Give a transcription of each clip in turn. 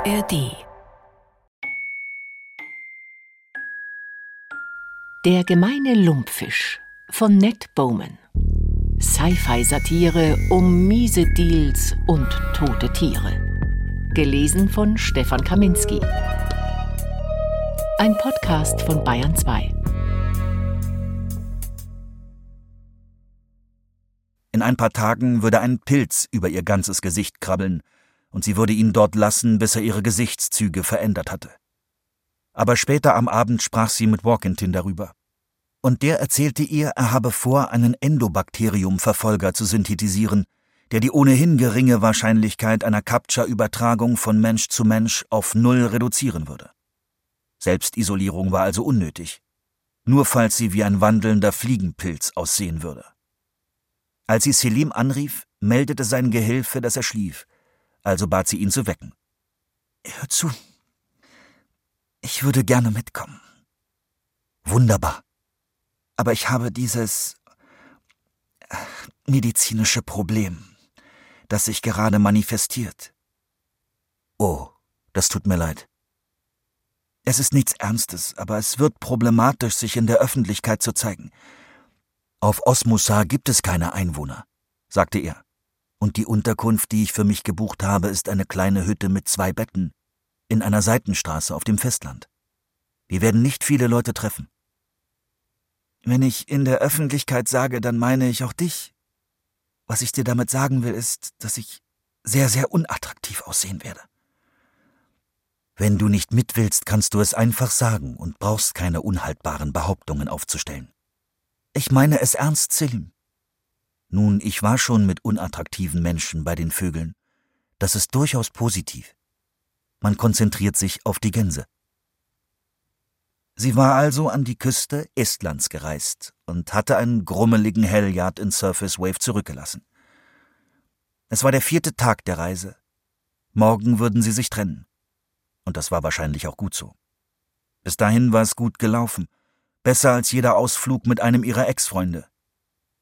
ARD Der gemeine Lumpfisch von Ned Bowman. Sci-Fi-Satire um miese Deals und tote Tiere. Gelesen von Stefan Kaminski. Ein Podcast von Bayern 2. In ein paar Tagen würde ein Pilz über ihr ganzes Gesicht krabbeln, und sie würde ihn dort lassen, bis er ihre Gesichtszüge verändert hatte. Aber später am Abend sprach sie mit Walkintin darüber. Und der erzählte ihr, er habe vor, einen Endobakterium-Verfolger zu synthetisieren, der die ohnehin geringe Wahrscheinlichkeit einer Capture-Übertragung von Mensch zu Mensch auf Null reduzieren würde. Selbstisolierung war also unnötig, nur falls sie wie ein wandelnder Fliegenpilz aussehen würde. Als sie Selim anrief, meldete sein Gehilfe, dass er schlief, also bat sie ihn zu wecken. Hör zu. Ich würde gerne mitkommen. Wunderbar. Aber ich habe dieses äh, medizinische Problem, das sich gerade manifestiert. Oh, das tut mir leid. Es ist nichts Ernstes, aber es wird problematisch, sich in der Öffentlichkeit zu zeigen. Auf Osmusa gibt es keine Einwohner, sagte er und die Unterkunft, die ich für mich gebucht habe, ist eine kleine Hütte mit zwei Betten in einer Seitenstraße auf dem Festland. Wir werden nicht viele Leute treffen. Wenn ich in der Öffentlichkeit sage, dann meine ich auch dich. Was ich dir damit sagen will, ist, dass ich sehr, sehr unattraktiv aussehen werde. Wenn du nicht mit willst, kannst du es einfach sagen und brauchst keine unhaltbaren Behauptungen aufzustellen. Ich meine es ernst, Selim. Nun, ich war schon mit unattraktiven Menschen bei den Vögeln. Das ist durchaus positiv. Man konzentriert sich auf die Gänse. Sie war also an die Küste Estlands gereist und hatte einen grummeligen Helljard in Surface Wave zurückgelassen. Es war der vierte Tag der Reise. Morgen würden sie sich trennen. Und das war wahrscheinlich auch gut so. Bis dahin war es gut gelaufen. Besser als jeder Ausflug mit einem ihrer Ex-Freunde.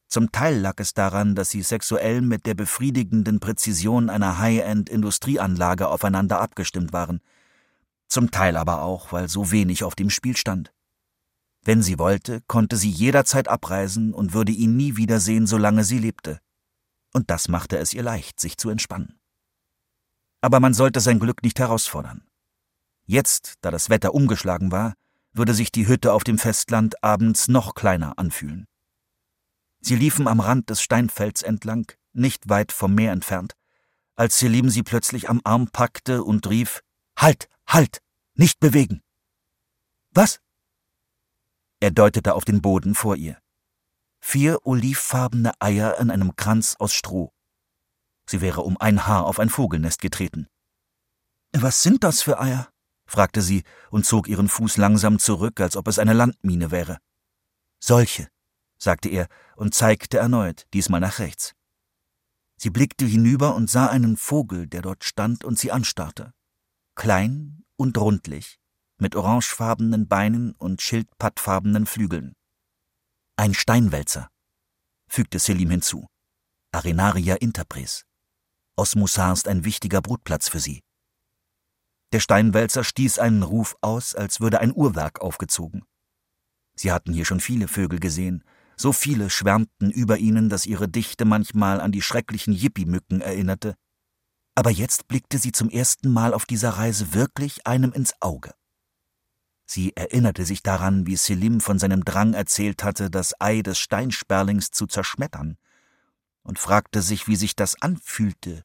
Zum Teil lag es daran, dass sie sexuell mit der befriedigenden Präzision einer High-End-Industrieanlage aufeinander abgestimmt waren. Zum Teil aber auch, weil so wenig auf dem Spiel stand. Wenn sie wollte, konnte sie jederzeit abreisen und würde ihn nie wiedersehen, solange sie lebte. Und das machte es ihr leicht, sich zu entspannen. Aber man sollte sein Glück nicht herausfordern. Jetzt, da das Wetter umgeschlagen war, würde sich die Hütte auf dem Festland abends noch kleiner anfühlen. Sie liefen am Rand des Steinfelds entlang, nicht weit vom Meer entfernt, als Selim sie plötzlich am Arm packte und rief Halt, halt, nicht bewegen. Was? Er deutete auf den Boden vor ihr. Vier olivfarbene Eier in einem Kranz aus Stroh. Sie wäre um ein Haar auf ein Vogelnest getreten. Was sind das für Eier? fragte sie und zog ihren Fuß langsam zurück, als ob es eine Landmine wäre. Solche, sagte er und zeigte erneut, diesmal nach rechts. Sie blickte hinüber und sah einen Vogel, der dort stand und sie anstarrte. Klein und rundlich, mit orangefarbenen Beinen und schildpattfarbenen Flügeln. Ein Steinwälzer, fügte Selim hinzu. Arenaria interpres. Osmusar ist ein wichtiger Brutplatz für sie. Der Steinwälzer stieß einen Ruf aus, als würde ein Uhrwerk aufgezogen. Sie hatten hier schon viele Vögel gesehen, so viele schwärmten über ihnen, dass ihre Dichte manchmal an die schrecklichen Yippie-Mücken erinnerte. Aber jetzt blickte sie zum ersten Mal auf dieser Reise wirklich einem ins Auge. Sie erinnerte sich daran, wie Selim von seinem Drang erzählt hatte, das Ei des Steinsperlings zu zerschmettern, und fragte sich, wie sich das anfühlte,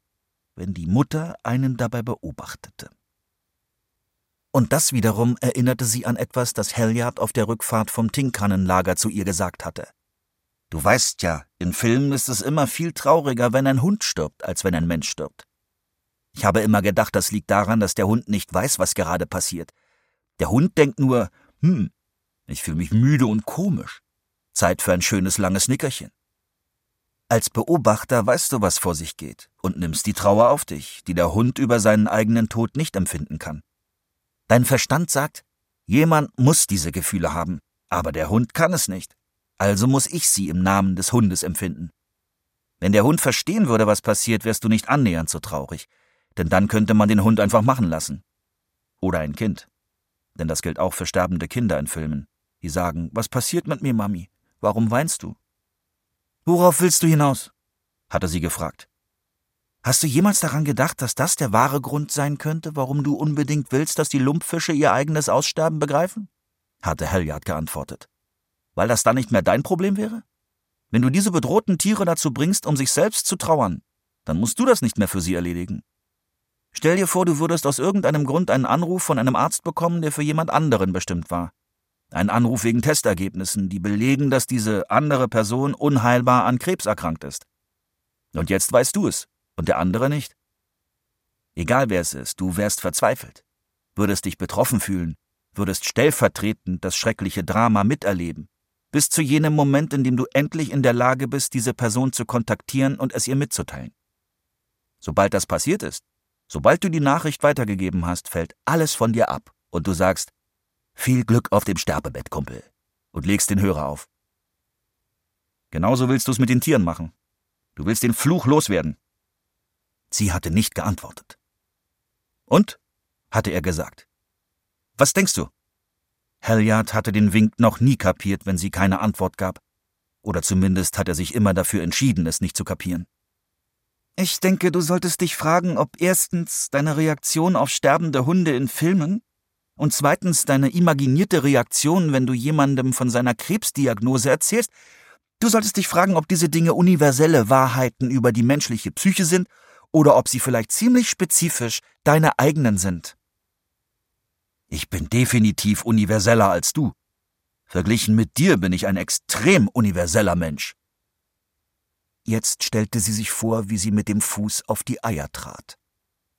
wenn die Mutter einen dabei beobachtete. Und das wiederum erinnerte sie an etwas, das Helyard auf der Rückfahrt vom Tinkannenlager zu ihr gesagt hatte. Du weißt ja, in Filmen ist es immer viel trauriger, wenn ein Hund stirbt, als wenn ein Mensch stirbt. Ich habe immer gedacht, das liegt daran, dass der Hund nicht weiß, was gerade passiert. Der Hund denkt nur, hm, ich fühle mich müde und komisch. Zeit für ein schönes langes Nickerchen. Als Beobachter weißt du, was vor sich geht und nimmst die Trauer auf dich, die der Hund über seinen eigenen Tod nicht empfinden kann. Dein Verstand sagt, jemand muss diese Gefühle haben, aber der Hund kann es nicht also muss ich sie im Namen des Hundes empfinden. Wenn der Hund verstehen würde, was passiert, wärst du nicht annähernd so traurig. denn dann könnte man den Hund einfach machen lassen. Oder ein Kind. Denn das gilt auch für sterbende Kinder in Filmen. Die sagen, was passiert mit mir, Mami? Warum weinst du? Worauf willst du hinaus? hatte sie gefragt. Hast du jemals daran gedacht, dass das der wahre Grund sein könnte, warum du unbedingt willst, dass die Lumpfische ihr eigenes Aussterben begreifen? hatte Helyard geantwortet. Weil das dann nicht mehr dein Problem wäre? Wenn du diese bedrohten Tiere dazu bringst, um sich selbst zu trauern, dann musst du das nicht mehr für sie erledigen. Stell dir vor, du würdest aus irgendeinem Grund einen Anruf von einem Arzt bekommen, der für jemand anderen bestimmt war. Ein Anruf wegen Testergebnissen, die belegen, dass diese andere Person unheilbar an Krebs erkrankt ist. Und jetzt weißt du es und der andere nicht. Egal wer es ist, du wärst verzweifelt, würdest dich betroffen fühlen, würdest stellvertretend das schreckliche Drama miterleben, bis zu jenem Moment, in dem du endlich in der Lage bist, diese Person zu kontaktieren und es ihr mitzuteilen. Sobald das passiert ist, sobald du die Nachricht weitergegeben hast, fällt alles von dir ab und du sagst, viel Glück auf dem Sterbebett, Kumpel, und legst den Hörer auf. Genauso willst du es mit den Tieren machen. Du willst den Fluch loswerden. Sie hatte nicht geantwortet. Und? hatte er gesagt. Was denkst du? Halliard hatte den Wink noch nie kapiert, wenn sie keine Antwort gab. Oder zumindest hat er sich immer dafür entschieden, es nicht zu kapieren. Ich denke, du solltest dich fragen, ob erstens deine Reaktion auf sterbende Hunde in Filmen und zweitens deine imaginierte Reaktion, wenn du jemandem von seiner Krebsdiagnose erzählst, du solltest dich fragen, ob diese Dinge universelle Wahrheiten über die menschliche Psyche sind oder ob sie vielleicht ziemlich spezifisch deine eigenen sind. Ich bin definitiv universeller als du. Verglichen mit dir bin ich ein extrem universeller Mensch. Jetzt stellte sie sich vor, wie sie mit dem Fuß auf die Eier trat,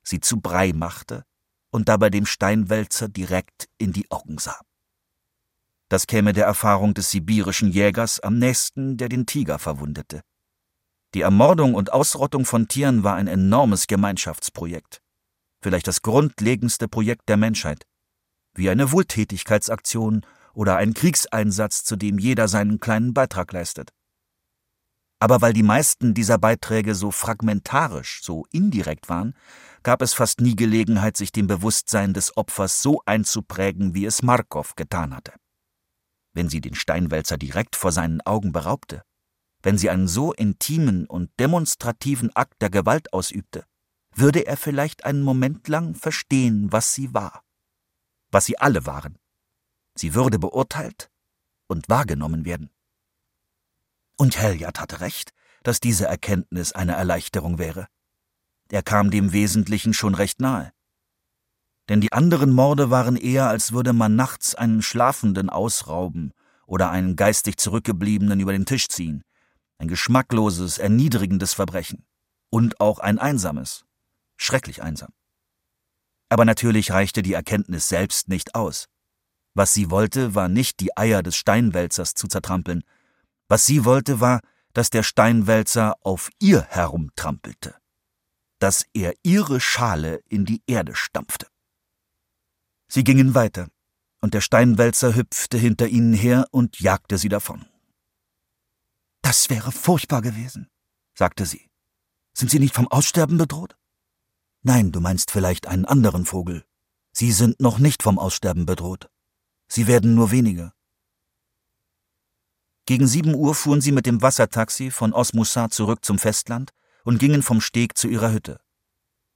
sie zu Brei machte und dabei dem Steinwälzer direkt in die Augen sah. Das käme der Erfahrung des sibirischen Jägers am nächsten, der den Tiger verwundete. Die Ermordung und Ausrottung von Tieren war ein enormes Gemeinschaftsprojekt. Vielleicht das grundlegendste Projekt der Menschheit. Wie eine Wohltätigkeitsaktion oder ein Kriegseinsatz, zu dem jeder seinen kleinen Beitrag leistet. Aber weil die meisten dieser Beiträge so fragmentarisch, so indirekt waren, gab es fast nie Gelegenheit, sich dem Bewusstsein des Opfers so einzuprägen, wie es Markov getan hatte. Wenn sie den Steinwälzer direkt vor seinen Augen beraubte, wenn sie einen so intimen und demonstrativen Akt der Gewalt ausübte, würde er vielleicht einen Moment lang verstehen, was sie war, was sie alle waren. Sie würde beurteilt und wahrgenommen werden. Und Helyard hatte recht, dass diese Erkenntnis eine Erleichterung wäre. Er kam dem Wesentlichen schon recht nahe. Denn die anderen Morde waren eher, als würde man nachts einen Schlafenden ausrauben oder einen geistig Zurückgebliebenen über den Tisch ziehen, ein geschmackloses, erniedrigendes Verbrechen. Und auch ein einsames. Schrecklich einsam. Aber natürlich reichte die Erkenntnis selbst nicht aus. Was sie wollte, war nicht die Eier des Steinwälzers zu zertrampeln. Was sie wollte, war, dass der Steinwälzer auf ihr herumtrampelte. Dass er ihre Schale in die Erde stampfte. Sie gingen weiter, und der Steinwälzer hüpfte hinter ihnen her und jagte sie davon. Das wäre furchtbar gewesen, sagte sie. Sind Sie nicht vom Aussterben bedroht? Nein, du meinst vielleicht einen anderen Vogel. Sie sind noch nicht vom Aussterben bedroht. Sie werden nur weniger. Gegen sieben Uhr fuhren sie mit dem Wassertaxi von Osmussar zurück zum Festland und gingen vom Steg zu ihrer Hütte.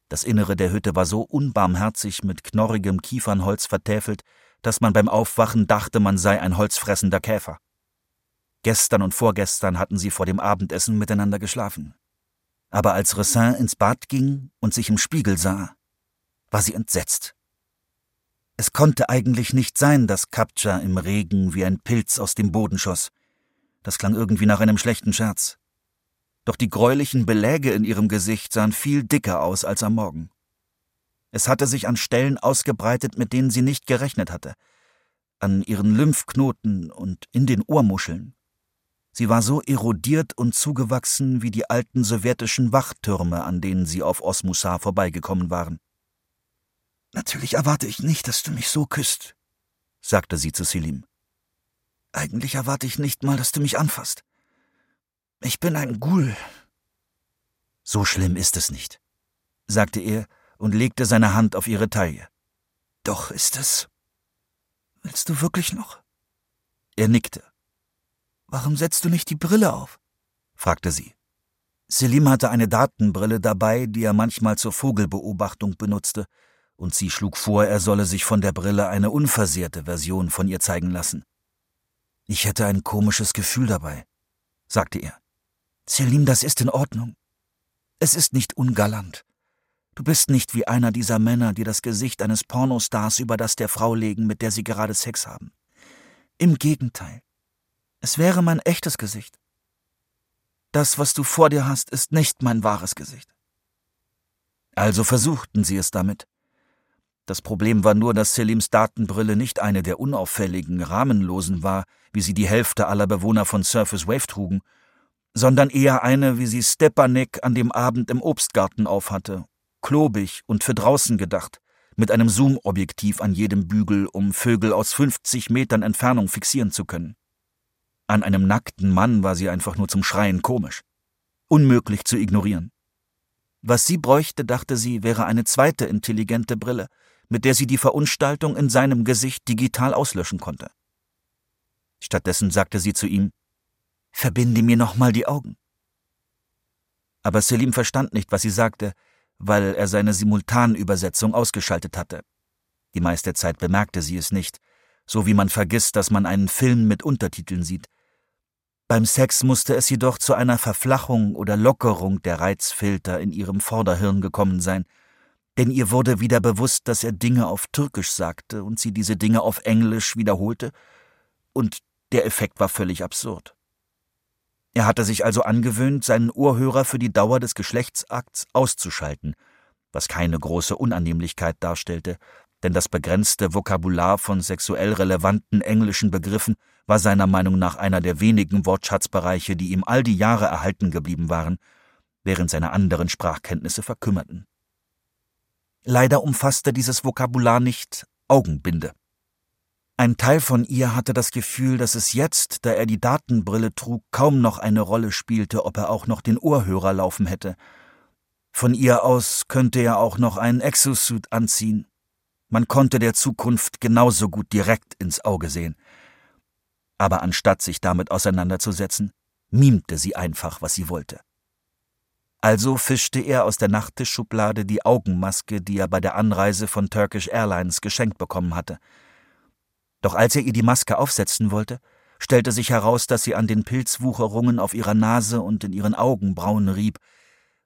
Das Innere der Hütte war so unbarmherzig mit knorrigem Kiefernholz vertäfelt, dass man beim Aufwachen dachte, man sei ein holzfressender Käfer. Gestern und vorgestern hatten sie vor dem Abendessen miteinander geschlafen. Aber als Ressin ins Bad ging und sich im Spiegel sah, war sie entsetzt. Es konnte eigentlich nicht sein, dass Kapcha im Regen wie ein Pilz aus dem Boden schoss. Das klang irgendwie nach einem schlechten Scherz. Doch die gräulichen Beläge in ihrem Gesicht sahen viel dicker aus als am Morgen. Es hatte sich an Stellen ausgebreitet, mit denen sie nicht gerechnet hatte, an ihren Lymphknoten und in den Ohrmuscheln. Sie war so erodiert und zugewachsen wie die alten sowjetischen Wachtürme, an denen sie auf Osmussar vorbeigekommen waren. Natürlich erwarte ich nicht, dass du mich so küsst, sagte sie zu Selim. Eigentlich erwarte ich nicht mal, dass du mich anfasst. Ich bin ein Ghoul. So schlimm ist es nicht, sagte er und legte seine Hand auf ihre Taille. Doch ist es. Willst du wirklich noch? Er nickte. Warum setzt du nicht die Brille auf? fragte sie. Selim hatte eine Datenbrille dabei, die er manchmal zur Vogelbeobachtung benutzte, und sie schlug vor, er solle sich von der Brille eine unversehrte Version von ihr zeigen lassen. Ich hätte ein komisches Gefühl dabei, sagte er. Selim, das ist in Ordnung. Es ist nicht ungalant. Du bist nicht wie einer dieser Männer, die das Gesicht eines Pornostars über das der Frau legen, mit der sie gerade Sex haben. Im Gegenteil. Es wäre mein echtes Gesicht. Das, was du vor dir hast, ist nicht mein wahres Gesicht. Also versuchten sie es damit. Das Problem war nur, dass Selims Datenbrille nicht eine der unauffälligen, rahmenlosen war, wie sie die Hälfte aller Bewohner von Surface Wave trugen, sondern eher eine, wie sie Stepanek an dem Abend im Obstgarten aufhatte, klobig und für draußen gedacht, mit einem Zoom-Objektiv an jedem Bügel, um Vögel aus 50 Metern Entfernung fixieren zu können. An einem nackten Mann war sie einfach nur zum Schreien komisch. Unmöglich zu ignorieren. Was sie bräuchte, dachte sie, wäre eine zweite intelligente Brille, mit der sie die Verunstaltung in seinem Gesicht digital auslöschen konnte. Stattdessen sagte sie zu ihm, Verbinde mir nochmal die Augen. Aber Selim verstand nicht, was sie sagte, weil er seine Simultanübersetzung ausgeschaltet hatte. Die meiste Zeit bemerkte sie es nicht, so wie man vergisst, dass man einen Film mit Untertiteln sieht. Beim Sex musste es jedoch zu einer Verflachung oder Lockerung der Reizfilter in ihrem Vorderhirn gekommen sein, denn ihr wurde wieder bewusst, dass er Dinge auf Türkisch sagte und sie diese Dinge auf Englisch wiederholte, und der Effekt war völlig absurd. Er hatte sich also angewöhnt, seinen Ohrhörer für die Dauer des Geschlechtsakts auszuschalten, was keine große Unannehmlichkeit darstellte, denn das begrenzte Vokabular von sexuell relevanten englischen Begriffen war seiner Meinung nach einer der wenigen Wortschatzbereiche, die ihm all die Jahre erhalten geblieben waren, während seine anderen Sprachkenntnisse verkümmerten. Leider umfasste dieses Vokabular nicht Augenbinde. Ein Teil von ihr hatte das Gefühl, dass es jetzt, da er die Datenbrille trug, kaum noch eine Rolle spielte, ob er auch noch den Ohrhörer laufen hätte. Von ihr aus könnte er auch noch einen Exosuit anziehen. Man konnte der Zukunft genauso gut direkt ins Auge sehen. Aber anstatt sich damit auseinanderzusetzen, mimte sie einfach, was sie wollte. Also fischte er aus der Nachttischschublade die Augenmaske, die er bei der Anreise von Turkish Airlines geschenkt bekommen hatte. Doch als er ihr die Maske aufsetzen wollte, stellte sich heraus, dass sie an den Pilzwucherungen auf ihrer Nase und in ihren Augenbrauen rieb,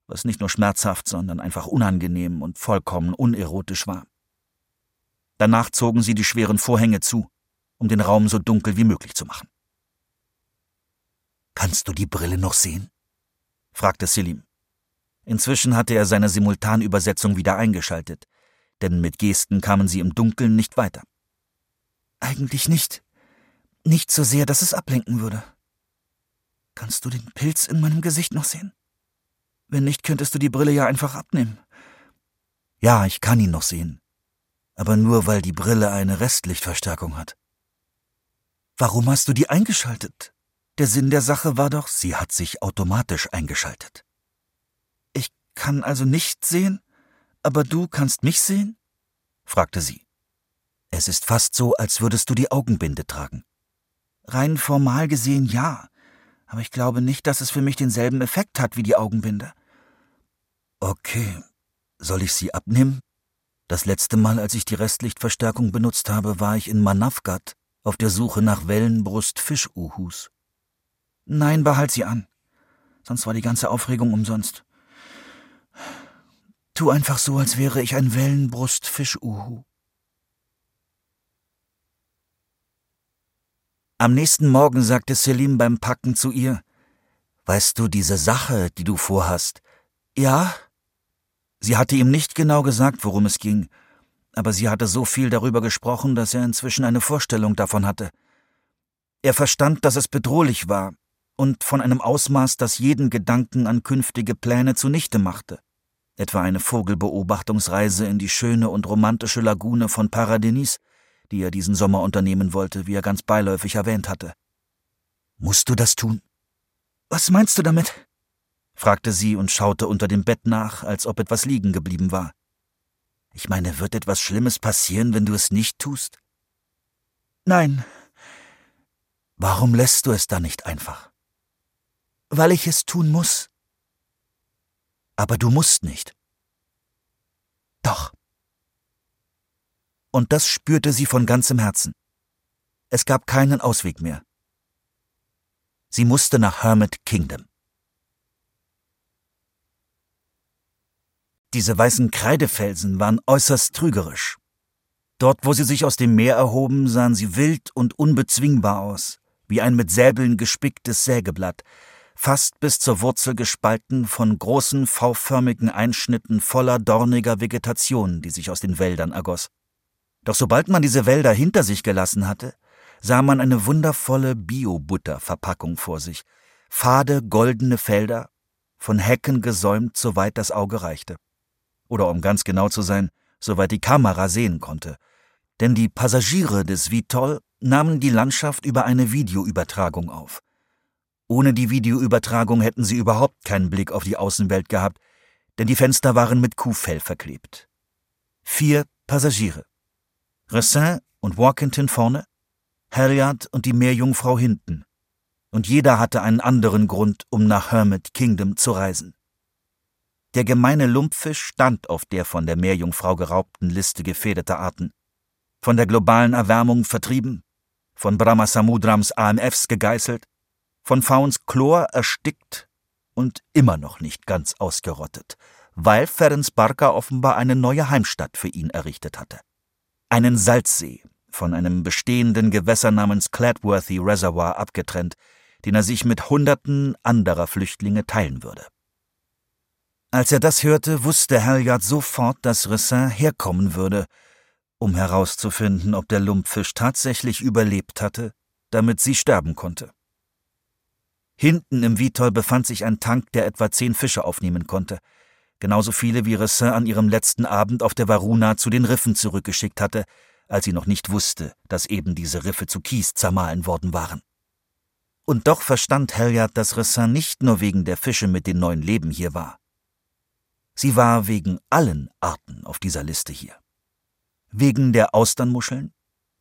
was nicht nur schmerzhaft, sondern einfach unangenehm und vollkommen unerotisch war. Danach zogen sie die schweren Vorhänge zu, um den Raum so dunkel wie möglich zu machen. Kannst du die Brille noch sehen? fragte Selim. Inzwischen hatte er seine Simultanübersetzung wieder eingeschaltet, denn mit Gesten kamen sie im Dunkeln nicht weiter. Eigentlich nicht. Nicht so sehr, dass es ablenken würde. Kannst du den Pilz in meinem Gesicht noch sehen? Wenn nicht, könntest du die Brille ja einfach abnehmen. Ja, ich kann ihn noch sehen. Aber nur, weil die Brille eine Restlichtverstärkung hat. Warum hast du die eingeschaltet? Der Sinn der Sache war doch, sie hat sich automatisch eingeschaltet. Ich kann also nicht sehen, aber du kannst mich sehen? fragte sie. Es ist fast so, als würdest du die Augenbinde tragen. Rein formal gesehen ja, aber ich glaube nicht, dass es für mich denselben Effekt hat wie die Augenbinde. Okay, soll ich sie abnehmen? Das letzte Mal, als ich die Restlichtverstärkung benutzt habe, war ich in Manavgat auf der Suche nach Wellenbrust-Fischuhus. Nein, behalt sie an. Sonst war die ganze Aufregung umsonst. Tu einfach so, als wäre ich ein Wellenbrust-Fischuhu. Am nächsten Morgen sagte Selim beim Packen zu ihr, Weißt du diese Sache, die du vorhast? Ja? Sie hatte ihm nicht genau gesagt, worum es ging, aber sie hatte so viel darüber gesprochen, dass er inzwischen eine Vorstellung davon hatte. Er verstand, dass es bedrohlich war und von einem Ausmaß, das jeden Gedanken an künftige Pläne zunichte machte, etwa eine Vogelbeobachtungsreise in die schöne und romantische Lagune von Paradenis, die er diesen Sommer unternehmen wollte, wie er ganz beiläufig erwähnt hatte. Musst du das tun? Was meinst du damit? fragte sie und schaute unter dem Bett nach, als ob etwas liegen geblieben war. Ich meine, wird etwas Schlimmes passieren, wenn du es nicht tust? Nein. Warum lässt du es dann nicht einfach? Weil ich es tun muss. Aber du musst nicht. Doch. Und das spürte sie von ganzem Herzen. Es gab keinen Ausweg mehr. Sie musste nach Hermit Kingdom. Diese weißen Kreidefelsen waren äußerst trügerisch. Dort, wo sie sich aus dem Meer erhoben, sahen sie wild und unbezwingbar aus, wie ein mit Säbeln gespicktes Sägeblatt, fast bis zur Wurzel gespalten von großen V-förmigen Einschnitten voller dorniger Vegetation, die sich aus den Wäldern ergoss. Doch sobald man diese Wälder hinter sich gelassen hatte, sah man eine wundervolle Bio-Butter-Verpackung vor sich, fade goldene Felder, von Hecken gesäumt, soweit das Auge reichte. Oder um ganz genau zu sein, soweit die Kamera sehen konnte. Denn die Passagiere des Vitol nahmen die Landschaft über eine Videoübertragung auf. Ohne die Videoübertragung hätten sie überhaupt keinen Blick auf die Außenwelt gehabt, denn die Fenster waren mit Kuhfell verklebt. Vier Passagiere. Ressin und Walkington vorne, Harriet und die Meerjungfrau hinten. Und jeder hatte einen anderen Grund, um nach Hermit Kingdom zu reisen. Der gemeine Lumpfisch stand auf der von der Meerjungfrau geraubten Liste gefährdeter Arten. Von der globalen Erwärmung vertrieben, von Brahmasamudrams AMFs gegeißelt, von Fauns Chlor erstickt und immer noch nicht ganz ausgerottet, weil Ferenc Barker offenbar eine neue Heimstatt für ihn errichtet hatte. Einen Salzsee, von einem bestehenden Gewässer namens Cladworthy Reservoir abgetrennt, den er sich mit Hunderten anderer Flüchtlinge teilen würde. Als er das hörte, wusste Halliard sofort, dass Ressin herkommen würde, um herauszufinden, ob der Lumpfisch tatsächlich überlebt hatte, damit sie sterben konnte. Hinten im Vitol befand sich ein Tank, der etwa zehn Fische aufnehmen konnte, genauso viele wie Ressin an ihrem letzten Abend auf der Varuna zu den Riffen zurückgeschickt hatte, als sie noch nicht wusste, dass eben diese Riffe zu Kies zermahlen worden waren. Und doch verstand Halliard, dass Ressin nicht nur wegen der Fische mit den neuen Leben hier war. Sie war wegen allen Arten auf dieser Liste hier. Wegen der Austernmuscheln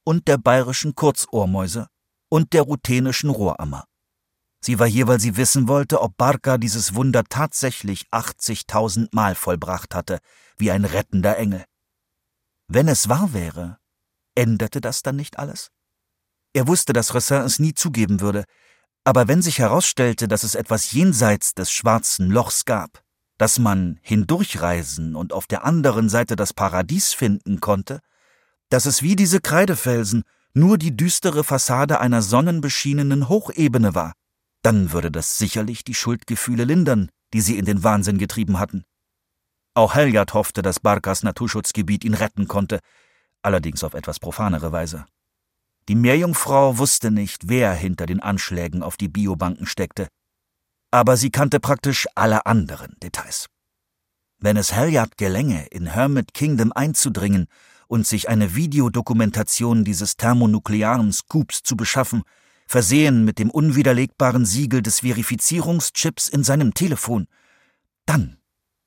und der bayerischen Kurzohrmäuse und der ruthenischen Rohrammer. Sie war hier, weil sie wissen wollte, ob Barca dieses Wunder tatsächlich 80.000 Mal vollbracht hatte, wie ein rettender Engel. Wenn es wahr wäre, Änderte das dann nicht alles? Er wusste, dass Rossin es nie zugeben würde, aber wenn sich herausstellte, dass es etwas jenseits des schwarzen Lochs gab, dass man hindurchreisen und auf der anderen Seite das Paradies finden konnte, dass es wie diese Kreidefelsen nur die düstere Fassade einer sonnenbeschienenen Hochebene war, dann würde das sicherlich die Schuldgefühle lindern, die sie in den Wahnsinn getrieben hatten. Auch Helyard hoffte, dass Barkas Naturschutzgebiet ihn retten konnte, allerdings auf etwas profanere Weise. Die Meerjungfrau wusste nicht, wer hinter den Anschlägen auf die Biobanken steckte, aber sie kannte praktisch alle anderen Details. Wenn es Halliard gelänge, in Hermit Kingdom einzudringen und sich eine Videodokumentation dieses thermonuklearen Scoops zu beschaffen, versehen mit dem unwiderlegbaren Siegel des Verifizierungschips in seinem Telefon, dann,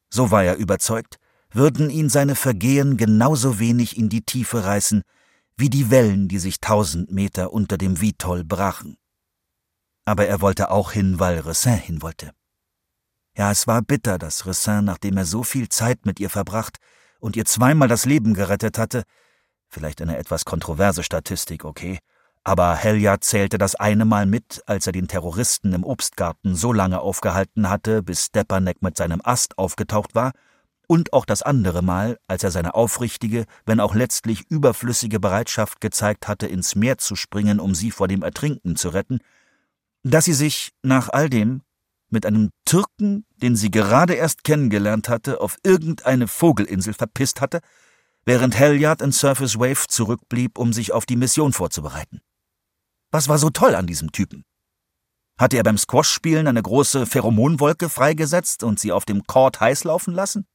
so war er überzeugt, würden ihn seine Vergehen genauso wenig in die Tiefe reißen, wie die Wellen, die sich tausend Meter unter dem Vitol brachen. Aber er wollte auch hin, weil Ressin hin wollte. Ja, es war bitter, dass Ressin, nachdem er so viel Zeit mit ihr verbracht und ihr zweimal das Leben gerettet hatte, vielleicht eine etwas kontroverse Statistik, okay, aber Helja zählte das eine Mal mit, als er den Terroristen im Obstgarten so lange aufgehalten hatte, bis Stepanek mit seinem Ast aufgetaucht war, und auch das andere Mal, als er seine aufrichtige, wenn auch letztlich überflüssige Bereitschaft gezeigt hatte, ins Meer zu springen, um sie vor dem Ertrinken zu retten, dass sie sich nach all dem mit einem Türken, den sie gerade erst kennengelernt hatte, auf irgendeine Vogelinsel verpisst hatte, während Halliard in Surface Wave zurückblieb, um sich auf die Mission vorzubereiten. Was war so toll an diesem Typen? Hatte er beim Squash-Spielen eine große Pheromonwolke freigesetzt und sie auf dem Court heiß laufen lassen?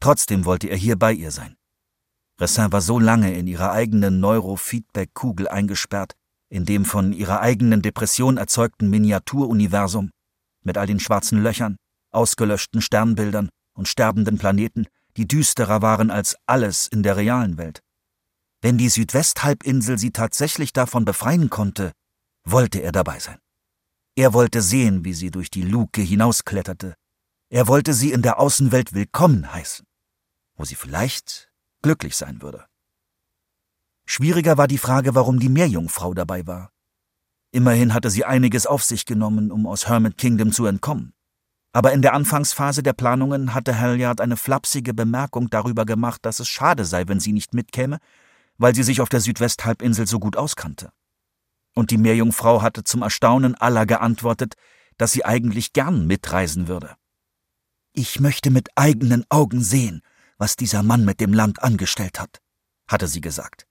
Trotzdem wollte er hier bei ihr sein. Ressin war so lange in ihrer eigenen Neurofeedback-Kugel eingesperrt, in dem von ihrer eigenen Depression erzeugten Miniaturuniversum, mit all den schwarzen Löchern, ausgelöschten Sternbildern und sterbenden Planeten, die düsterer waren als alles in der realen Welt. Wenn die Südwesthalbinsel sie tatsächlich davon befreien konnte, wollte er dabei sein. Er wollte sehen, wie sie durch die Luke hinauskletterte. Er wollte sie in der Außenwelt willkommen heißen, wo sie vielleicht glücklich sein würde. Schwieriger war die Frage, warum die Meerjungfrau dabei war. Immerhin hatte sie einiges auf sich genommen, um aus Hermit Kingdom zu entkommen. Aber in der Anfangsphase der Planungen hatte Halliard eine flapsige Bemerkung darüber gemacht, dass es schade sei, wenn sie nicht mitkäme weil sie sich auf der Südwesthalbinsel so gut auskannte. Und die Meerjungfrau hatte zum Erstaunen aller geantwortet, dass sie eigentlich gern mitreisen würde. Ich möchte mit eigenen Augen sehen, was dieser Mann mit dem Land angestellt hat, hatte sie gesagt.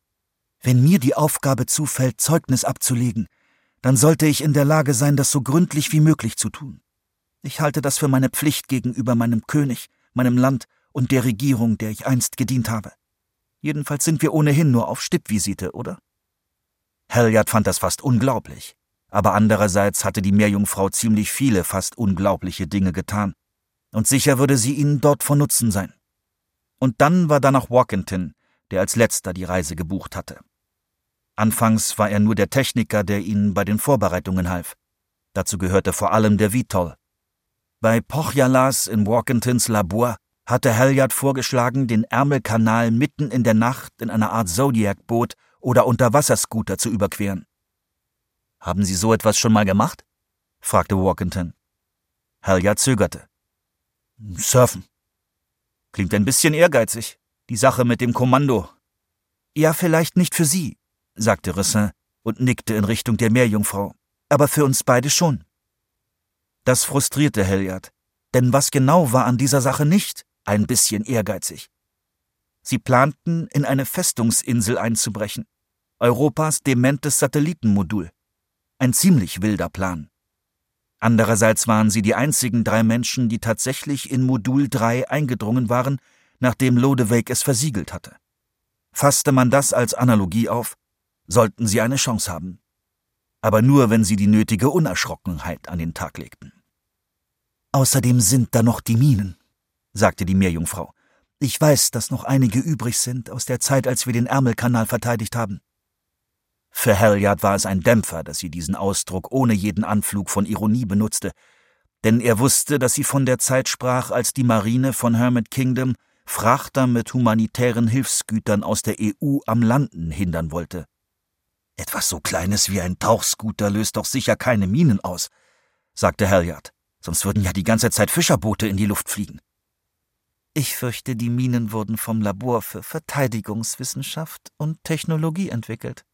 Wenn mir die Aufgabe zufällt, Zeugnis abzulegen, dann sollte ich in der Lage sein, das so gründlich wie möglich zu tun. Ich halte das für meine Pflicht gegenüber meinem König, meinem Land und der Regierung, der ich einst gedient habe. Jedenfalls sind wir ohnehin nur auf Stippvisite, oder? Halliard fand das fast unglaublich. Aber andererseits hatte die Meerjungfrau ziemlich viele fast unglaubliche Dinge getan. Und sicher würde sie ihnen dort von Nutzen sein. Und dann war da noch Walkington, der als letzter die Reise gebucht hatte. Anfangs war er nur der Techniker, der ihnen bei den Vorbereitungen half. Dazu gehörte vor allem der Vitol. Bei Pochjalas in Walkingtons Labor hatte Halliard vorgeschlagen, den Ärmelkanal mitten in der Nacht in einer Art Zodiac-Boot oder Unterwasserscooter zu überqueren. Haben Sie so etwas schon mal gemacht? fragte Walkington. Halliard zögerte. Surfen. Klingt ein bisschen ehrgeizig. Die Sache mit dem Kommando. Ja, vielleicht nicht für Sie, sagte Rissin und nickte in Richtung der Meerjungfrau. Aber für uns beide schon. Das frustrierte Halliard. Denn was genau war an dieser Sache nicht? ein bisschen ehrgeizig. Sie planten, in eine Festungsinsel einzubrechen. Europas dementes Satellitenmodul. Ein ziemlich wilder Plan. Andererseits waren sie die einzigen drei Menschen, die tatsächlich in Modul 3 eingedrungen waren, nachdem Lodewijk es versiegelt hatte. Fasste man das als Analogie auf, sollten sie eine Chance haben. Aber nur, wenn sie die nötige Unerschrockenheit an den Tag legten. Außerdem sind da noch die Minen sagte die Meerjungfrau. Ich weiß, dass noch einige übrig sind aus der Zeit, als wir den Ärmelkanal verteidigt haben. Für Halliard war es ein Dämpfer, dass sie diesen Ausdruck ohne jeden Anflug von Ironie benutzte, denn er wusste, dass sie von der Zeit sprach, als die Marine von Hermit Kingdom Frachter mit humanitären Hilfsgütern aus der EU am Landen hindern wollte. Etwas so Kleines wie ein Tauchscooter löst doch sicher keine Minen aus, sagte Halliard, sonst würden ja die ganze Zeit Fischerboote in die Luft fliegen. Ich fürchte, die Minen wurden vom Labor für Verteidigungswissenschaft und Technologie entwickelt.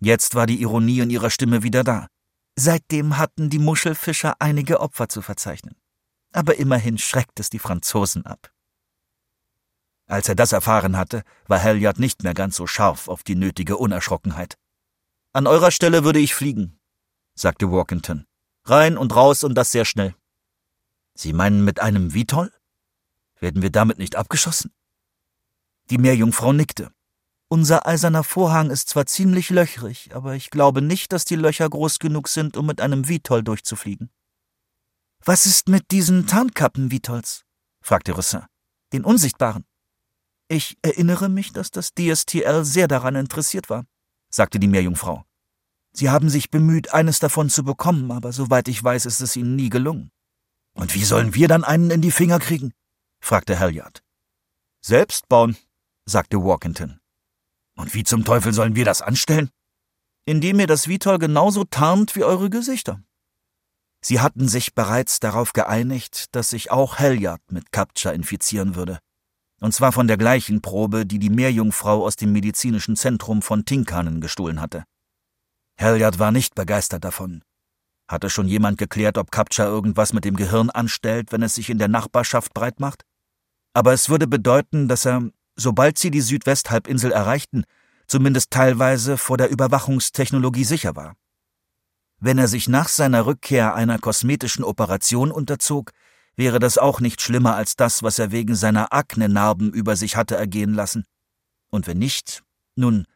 Jetzt war die Ironie in ihrer Stimme wieder da. Seitdem hatten die Muschelfischer einige Opfer zu verzeichnen. Aber immerhin schreckt es die Franzosen ab. Als er das erfahren hatte, war Halliard nicht mehr ganz so scharf auf die nötige Unerschrockenheit. An eurer Stelle würde ich fliegen, sagte Walkington. Rein und raus und das sehr schnell. Sie meinen mit einem Vitol? Werden wir damit nicht abgeschossen? Die Meerjungfrau nickte. Unser eiserner Vorhang ist zwar ziemlich löchrig, aber ich glaube nicht, dass die Löcher groß genug sind, um mit einem Vitol durchzufliegen. Was ist mit diesen Tarnkappen Vitols? fragte Rissin. Den unsichtbaren. Ich erinnere mich, dass das DSTL sehr daran interessiert war, sagte die Meerjungfrau. Sie haben sich bemüht, eines davon zu bekommen, aber soweit ich weiß, ist es ihnen nie gelungen. Und wie sollen wir dann einen in die Finger kriegen? fragte Halliard. Selbst bauen, sagte Walkington. Und wie zum Teufel sollen wir das anstellen? Indem ihr das Vitol genauso tarnt wie eure Gesichter. Sie hatten sich bereits darauf geeinigt, dass sich auch Halliard mit Captcha infizieren würde. Und zwar von der gleichen Probe, die die Meerjungfrau aus dem medizinischen Zentrum von Tinkanen gestohlen hatte. Halliard war nicht begeistert davon. Hatte schon jemand geklärt, ob Captcha irgendwas mit dem Gehirn anstellt, wenn es sich in der Nachbarschaft breit macht? aber es würde bedeuten, dass er, sobald sie die Südwesthalbinsel erreichten, zumindest teilweise vor der Überwachungstechnologie sicher war. Wenn er sich nach seiner Rückkehr einer kosmetischen Operation unterzog, wäre das auch nicht schlimmer als das, was er wegen seiner Akne-Narben über sich hatte ergehen lassen. Und wenn nicht, nun,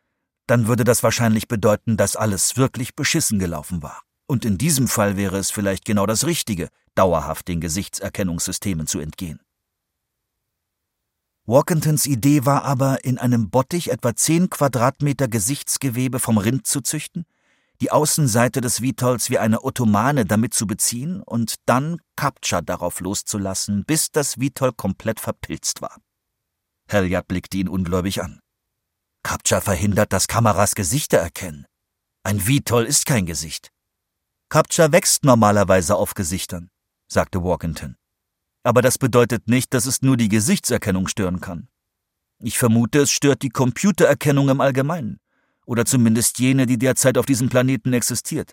dann würde das wahrscheinlich bedeuten, dass alles wirklich beschissen gelaufen war. Und in diesem Fall wäre es vielleicht genau das Richtige, dauerhaft den Gesichtserkennungssystemen zu entgehen. Walkingtons Idee war aber, in einem Bottich etwa zehn Quadratmeter Gesichtsgewebe vom Rind zu züchten, die Außenseite des Vitolls wie eine Ottomane damit zu beziehen und dann Captcha darauf loszulassen, bis das Vitoll komplett verpilzt war. Halliard blickte ihn ungläubig an. Captcha verhindert, dass Kameras Gesichter erkennen. Ein Vitoll ist kein Gesicht. Captcha wächst normalerweise auf Gesichtern, sagte Walkington. Aber das bedeutet nicht, dass es nur die Gesichtserkennung stören kann. Ich vermute, es stört die Computererkennung im Allgemeinen. Oder zumindest jene, die derzeit auf diesem Planeten existiert.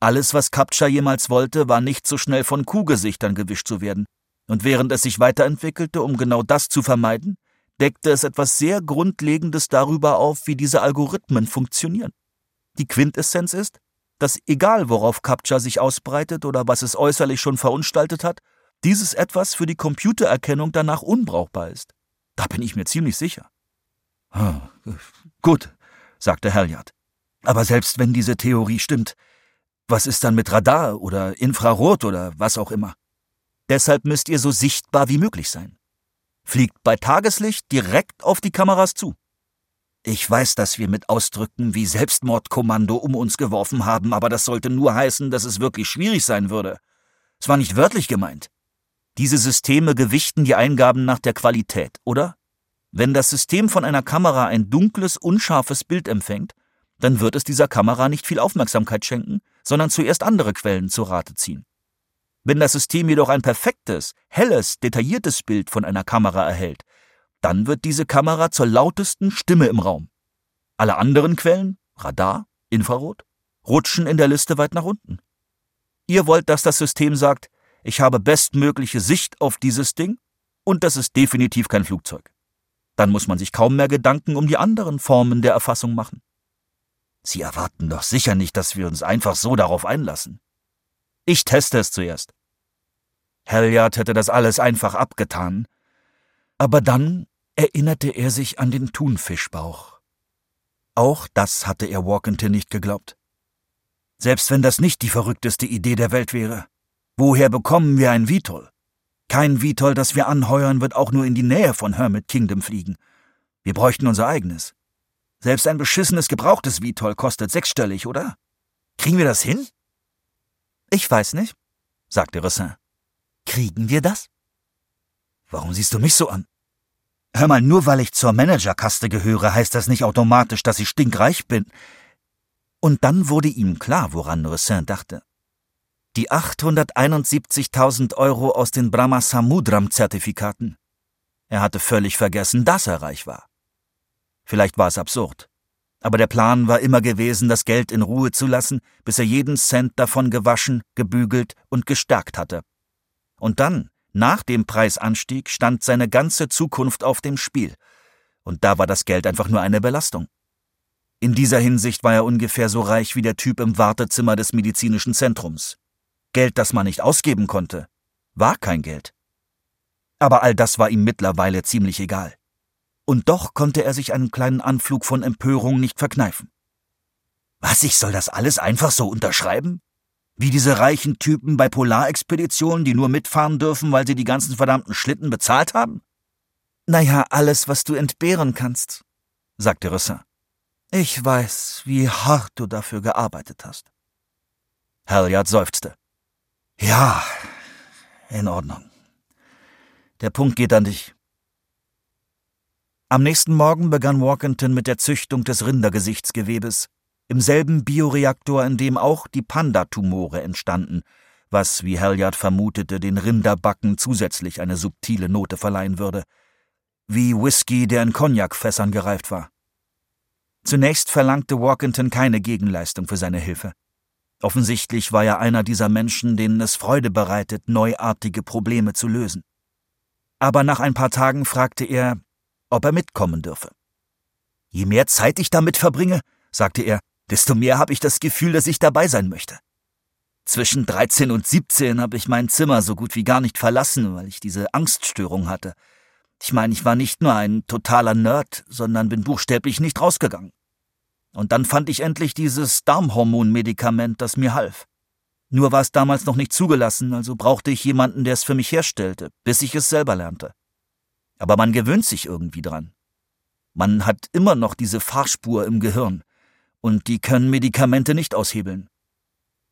Alles, was Captcha jemals wollte, war nicht so schnell von Kuhgesichtern gewischt zu werden. Und während es sich weiterentwickelte, um genau das zu vermeiden, deckte es etwas sehr Grundlegendes darüber auf, wie diese Algorithmen funktionieren. Die Quintessenz ist, dass egal worauf Captcha sich ausbreitet oder was es äußerlich schon verunstaltet hat, dieses etwas für die Computererkennung danach unbrauchbar ist. Da bin ich mir ziemlich sicher. Hm, gut, sagte Halliard. Aber selbst wenn diese Theorie stimmt, was ist dann mit Radar oder Infrarot oder was auch immer? Deshalb müsst ihr so sichtbar wie möglich sein. Fliegt bei Tageslicht direkt auf die Kameras zu. Ich weiß, dass wir mit Ausdrücken wie Selbstmordkommando um uns geworfen haben, aber das sollte nur heißen, dass es wirklich schwierig sein würde. Es war nicht wörtlich gemeint. Diese Systeme gewichten die Eingaben nach der Qualität, oder? Wenn das System von einer Kamera ein dunkles, unscharfes Bild empfängt, dann wird es dieser Kamera nicht viel Aufmerksamkeit schenken, sondern zuerst andere Quellen zu Rate ziehen. Wenn das System jedoch ein perfektes, helles, detailliertes Bild von einer Kamera erhält, dann wird diese Kamera zur lautesten Stimme im Raum. Alle anderen Quellen, Radar, Infrarot, rutschen in der Liste weit nach unten. Ihr wollt, dass das System sagt, ich habe bestmögliche Sicht auf dieses Ding und das ist definitiv kein Flugzeug. Dann muss man sich kaum mehr Gedanken um die anderen Formen der Erfassung machen. Sie erwarten doch sicher nicht, dass wir uns einfach so darauf einlassen. Ich teste es zuerst. Halliard hätte das alles einfach abgetan, aber dann erinnerte er sich an den Thunfischbauch. Auch das hatte er Walkington nicht geglaubt. Selbst wenn das nicht die verrückteste Idee der Welt wäre. Woher bekommen wir ein Vitol? Kein Vitol, das wir anheuern, wird auch nur in die Nähe von Hermit Kingdom fliegen. Wir bräuchten unser eigenes. Selbst ein beschissenes gebrauchtes Vitol kostet sechsstellig, oder? Kriegen wir das hin? Ich weiß nicht, sagte Ressin. Kriegen wir das? Warum siehst du mich so an? Hör mal, nur weil ich zur Managerkaste gehöre, heißt das nicht automatisch, dass ich stinkreich bin. Und dann wurde ihm klar, woran Ressin dachte die 871.000 Euro aus den Brahmasamudram-Zertifikaten. Er hatte völlig vergessen, dass er reich war. Vielleicht war es absurd. Aber der Plan war immer gewesen, das Geld in Ruhe zu lassen, bis er jeden Cent davon gewaschen, gebügelt und gestärkt hatte. Und dann, nach dem Preisanstieg, stand seine ganze Zukunft auf dem Spiel. Und da war das Geld einfach nur eine Belastung. In dieser Hinsicht war er ungefähr so reich wie der Typ im Wartezimmer des medizinischen Zentrums. Geld, das man nicht ausgeben konnte, war kein Geld. Aber all das war ihm mittlerweile ziemlich egal. Und doch konnte er sich einen kleinen Anflug von Empörung nicht verkneifen. Was, ich soll das alles einfach so unterschreiben? Wie diese reichen Typen bei Polarexpeditionen, die nur mitfahren dürfen, weil sie die ganzen verdammten Schlitten bezahlt haben? Naja, alles, was du entbehren kannst, sagte Rossin. Ich weiß, wie hart du dafür gearbeitet hast. Halliard seufzte. Ja, in Ordnung. Der Punkt geht an dich. Am nächsten Morgen begann Walkington mit der Züchtung des Rindergesichtsgewebes, im selben Bioreaktor, in dem auch die Panda-Tumore entstanden, was, wie Halliard vermutete, den Rinderbacken zusätzlich eine subtile Note verleihen würde, wie Whisky, der in Cognacfässern gereift war. Zunächst verlangte Walkington keine Gegenleistung für seine Hilfe. Offensichtlich war er einer dieser Menschen, denen es Freude bereitet, neuartige Probleme zu lösen. Aber nach ein paar Tagen fragte er, ob er mitkommen dürfe. Je mehr Zeit ich damit verbringe, sagte er, desto mehr habe ich das Gefühl, dass ich dabei sein möchte. Zwischen 13 und 17 habe ich mein Zimmer so gut wie gar nicht verlassen, weil ich diese Angststörung hatte. Ich meine, ich war nicht nur ein totaler Nerd, sondern bin buchstäblich nicht rausgegangen. Und dann fand ich endlich dieses Darmhormonmedikament, das mir half. Nur war es damals noch nicht zugelassen, also brauchte ich jemanden, der es für mich herstellte, bis ich es selber lernte. Aber man gewöhnt sich irgendwie dran. Man hat immer noch diese Fahrspur im Gehirn, und die können Medikamente nicht aushebeln.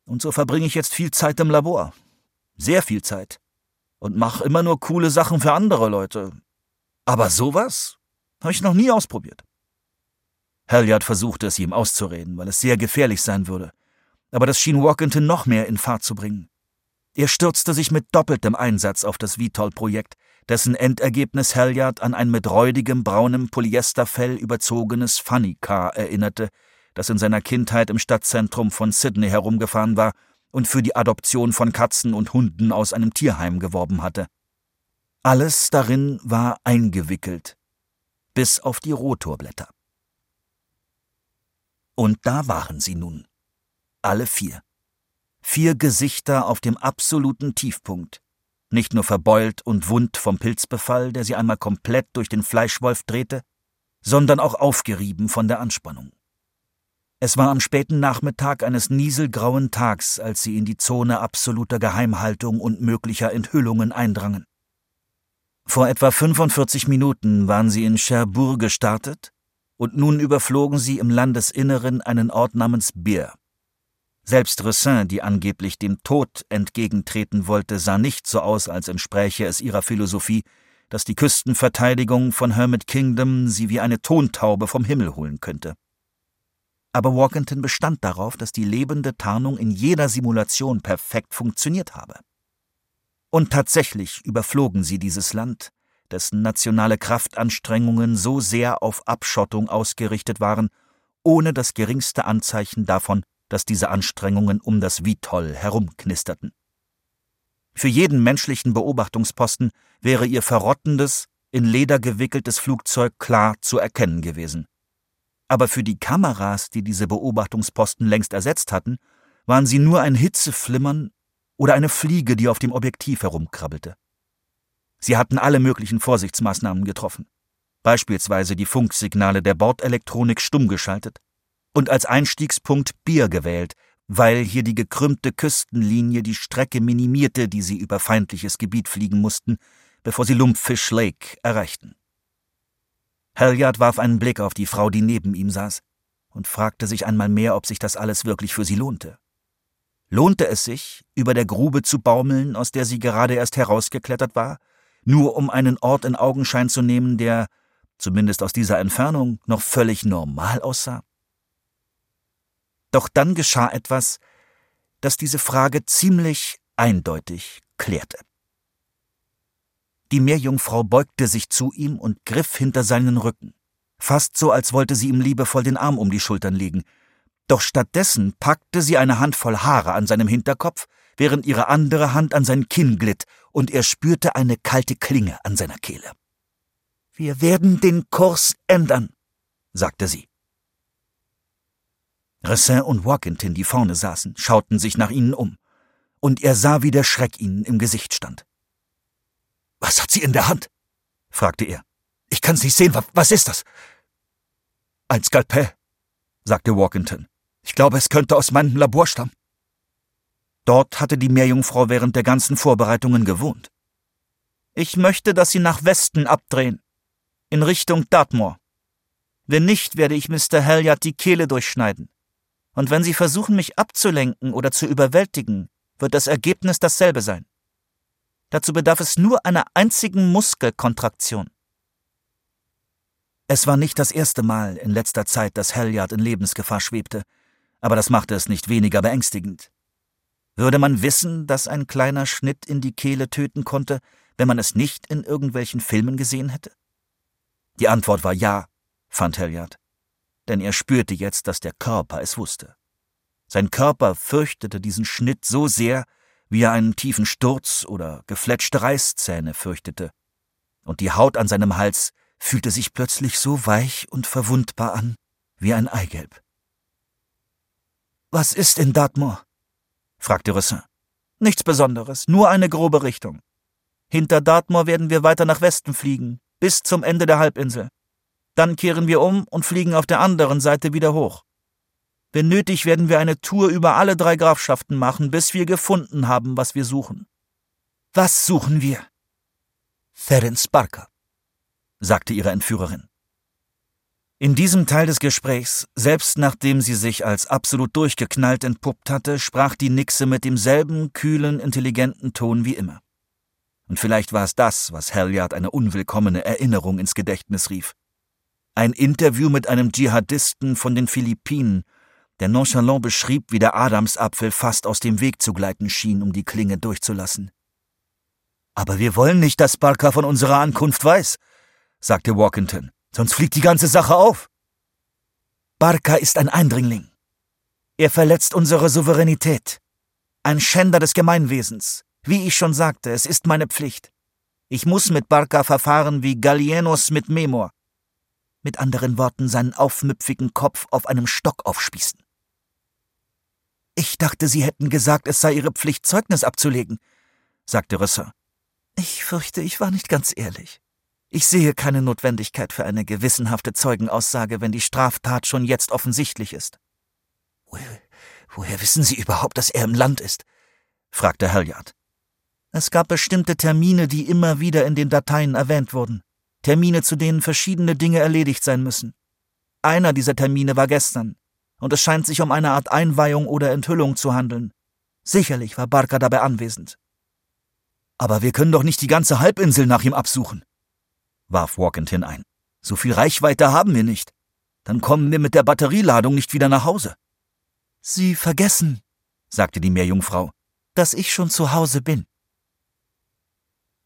Und so verbringe ich jetzt viel Zeit im Labor. Sehr viel Zeit. Und mache immer nur coole Sachen für andere Leute. Aber sowas habe ich noch nie ausprobiert. Halliard versuchte es ihm auszureden, weil es sehr gefährlich sein würde. Aber das schien Walkington noch mehr in Fahrt zu bringen. Er stürzte sich mit doppeltem Einsatz auf das VTOL-Projekt, dessen Endergebnis Halliard an ein mit räudigem braunem Polyesterfell überzogenes Funny Car erinnerte, das in seiner Kindheit im Stadtzentrum von Sydney herumgefahren war und für die Adoption von Katzen und Hunden aus einem Tierheim geworben hatte. Alles darin war eingewickelt, bis auf die Rotorblätter. Und da waren sie nun. Alle vier. Vier Gesichter auf dem absoluten Tiefpunkt. Nicht nur verbeult und wund vom Pilzbefall, der sie einmal komplett durch den Fleischwolf drehte, sondern auch aufgerieben von der Anspannung. Es war am späten Nachmittag eines nieselgrauen Tags, als sie in die Zone absoluter Geheimhaltung und möglicher Enthüllungen eindrangen. Vor etwa 45 Minuten waren sie in Cherbourg gestartet und nun überflogen sie im Landesinneren einen Ort namens Bier. Selbst Ressin, die angeblich dem Tod entgegentreten wollte, sah nicht so aus, als entspräche es ihrer Philosophie, dass die Küstenverteidigung von Hermit Kingdom sie wie eine Tontaube vom Himmel holen könnte. Aber Walkington bestand darauf, dass die lebende Tarnung in jeder Simulation perfekt funktioniert habe. Und tatsächlich überflogen sie dieses Land, dessen nationale Kraftanstrengungen so sehr auf Abschottung ausgerichtet waren, ohne das geringste Anzeichen davon, dass diese Anstrengungen um das Vitoll herumknisterten. Für jeden menschlichen Beobachtungsposten wäre ihr verrottendes, in Leder gewickeltes Flugzeug klar zu erkennen gewesen. Aber für die Kameras, die diese Beobachtungsposten längst ersetzt hatten, waren sie nur ein Hitzeflimmern oder eine Fliege, die auf dem Objektiv herumkrabbelte. Sie hatten alle möglichen Vorsichtsmaßnahmen getroffen, beispielsweise die Funksignale der Bordelektronik stumm geschaltet, und als Einstiegspunkt Bier gewählt, weil hier die gekrümmte Küstenlinie die Strecke minimierte, die sie über feindliches Gebiet fliegen mussten, bevor sie Lumpfish Lake erreichten. Halliard warf einen Blick auf die Frau, die neben ihm saß, und fragte sich einmal mehr, ob sich das alles wirklich für sie lohnte. Lohnte es sich, über der Grube zu baumeln, aus der sie gerade erst herausgeklettert war, nur um einen Ort in Augenschein zu nehmen, der, zumindest aus dieser Entfernung, noch völlig normal aussah? Doch dann geschah etwas, das diese Frage ziemlich eindeutig klärte. Die Meerjungfrau beugte sich zu ihm und griff hinter seinen Rücken, fast so, als wollte sie ihm liebevoll den Arm um die Schultern legen. Doch stattdessen packte sie eine Handvoll Haare an seinem Hinterkopf, während ihre andere Hand an sein Kinn glitt, und er spürte eine kalte Klinge an seiner Kehle. Wir werden den Kurs ändern, sagte sie. Ressin und Walkington, die vorne saßen, schauten sich nach ihnen um, und er sah, wie der Schreck ihnen im Gesicht stand. Was hat sie in der Hand? fragte er. Ich kann's nicht sehen. Was ist das? Ein Skalpell, sagte Walkington. Ich glaube, es könnte aus meinem Labor stammen. Dort hatte die Meerjungfrau während der ganzen Vorbereitungen gewohnt. Ich möchte, dass Sie nach Westen abdrehen, in Richtung Dartmoor. Wenn nicht, werde ich Mr. Halliard die Kehle durchschneiden. Und wenn Sie versuchen, mich abzulenken oder zu überwältigen, wird das Ergebnis dasselbe sein. Dazu bedarf es nur einer einzigen Muskelkontraktion. Es war nicht das erste Mal in letzter Zeit, dass Halliard in Lebensgefahr schwebte, aber das machte es nicht weniger beängstigend. Würde man wissen, dass ein kleiner Schnitt in die Kehle töten konnte, wenn man es nicht in irgendwelchen Filmen gesehen hätte? Die Antwort war ja, fand Halliard, denn er spürte jetzt, dass der Körper es wusste. Sein Körper fürchtete diesen Schnitt so sehr, wie er einen tiefen Sturz oder gefletschte Reißzähne fürchtete, und die Haut an seinem Hals fühlte sich plötzlich so weich und verwundbar an wie ein Eigelb. Was ist in Dartmoor? Fragte Rossin. Nichts Besonderes, nur eine grobe Richtung. Hinter Dartmoor werden wir weiter nach Westen fliegen, bis zum Ende der Halbinsel. Dann kehren wir um und fliegen auf der anderen Seite wieder hoch. Wenn nötig, werden wir eine Tour über alle drei Grafschaften machen, bis wir gefunden haben, was wir suchen. Was suchen wir? Ferenc Barker, sagte ihre Entführerin. In diesem Teil des Gesprächs, selbst nachdem sie sich als absolut durchgeknallt entpuppt hatte, sprach die Nixe mit demselben kühlen, intelligenten Ton wie immer. Und vielleicht war es das, was Halliard eine unwillkommene Erinnerung ins Gedächtnis rief. Ein Interview mit einem Dschihadisten von den Philippinen, der nonchalant beschrieb, wie der Adamsapfel fast aus dem Weg zu gleiten schien, um die Klinge durchzulassen. Aber wir wollen nicht, dass Barker von unserer Ankunft weiß, sagte Walkington, sonst fliegt die ganze Sache auf. Barker ist ein Eindringling. Er verletzt unsere Souveränität. Ein Schänder des Gemeinwesens. Wie ich schon sagte, es ist meine Pflicht. Ich muss mit Barker verfahren wie Gallienus mit Memor. Mit anderen Worten, seinen aufmüpfigen Kopf auf einem Stock aufspießen. Ich dachte, Sie hätten gesagt, es sei Ihre Pflicht, Zeugnis abzulegen, sagte Rösser. Ich fürchte, ich war nicht ganz ehrlich. Ich sehe keine Notwendigkeit für eine gewissenhafte Zeugenaussage, wenn die Straftat schon jetzt offensichtlich ist. Woher, woher wissen Sie überhaupt, dass er im Land ist? fragte Halliard. Es gab bestimmte Termine, die immer wieder in den Dateien erwähnt wurden. Termine, zu denen verschiedene Dinge erledigt sein müssen. Einer dieser Termine war gestern, und es scheint sich um eine Art Einweihung oder Enthüllung zu handeln. Sicherlich war Barker dabei anwesend. Aber wir können doch nicht die ganze Halbinsel nach ihm absuchen, warf Walkentin ein. So viel Reichweite haben wir nicht. Dann kommen wir mit der Batterieladung nicht wieder nach Hause. Sie vergessen, sagte die Meerjungfrau, dass ich schon zu Hause bin.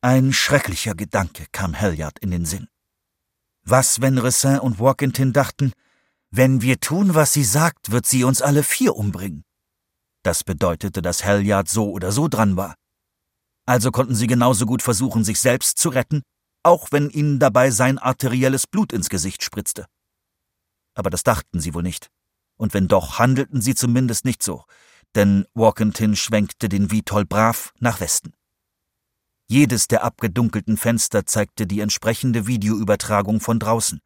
Ein schrecklicher Gedanke kam Halliard in den Sinn. Was, wenn Ressin und Walkentin dachten, wenn wir tun, was sie sagt, wird sie uns alle vier umbringen. Das bedeutete, dass Halliard so oder so dran war. Also konnten sie genauso gut versuchen, sich selbst zu retten, auch wenn ihnen dabei sein arterielles Blut ins Gesicht spritzte. Aber das dachten sie wohl nicht. Und wenn doch, handelten sie zumindest nicht so, denn Walkentin schwenkte den Vitol brav nach Westen. Jedes der abgedunkelten Fenster zeigte die entsprechende Videoübertragung von draußen,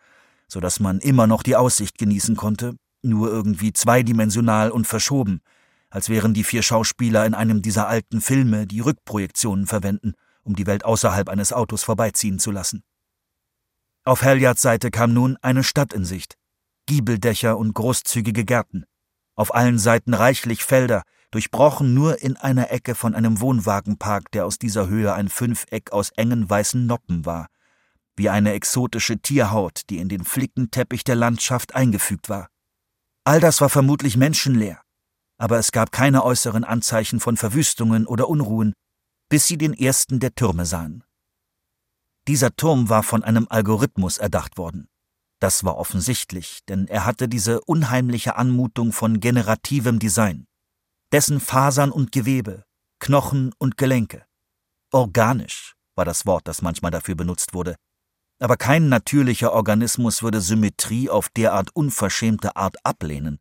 so dass man immer noch die Aussicht genießen konnte, nur irgendwie zweidimensional und verschoben, als wären die vier Schauspieler in einem dieser alten Filme, die Rückprojektionen verwenden, um die Welt außerhalb eines Autos vorbeiziehen zu lassen. Auf Halliards Seite kam nun eine Stadt in Sicht, Giebeldächer und großzügige Gärten, auf allen Seiten reichlich Felder, durchbrochen nur in einer Ecke von einem Wohnwagenpark, der aus dieser Höhe ein Fünfeck aus engen weißen Noppen war, wie eine exotische Tierhaut, die in den Flickenteppich der Landschaft eingefügt war. All das war vermutlich menschenleer, aber es gab keine äußeren Anzeichen von Verwüstungen oder Unruhen, bis sie den ersten der Türme sahen. Dieser Turm war von einem Algorithmus erdacht worden. Das war offensichtlich, denn er hatte diese unheimliche Anmutung von generativem Design. Dessen Fasern und Gewebe, Knochen und Gelenke. Organisch war das Wort, das manchmal dafür benutzt wurde, aber kein natürlicher Organismus würde Symmetrie auf derart unverschämte Art ablehnen,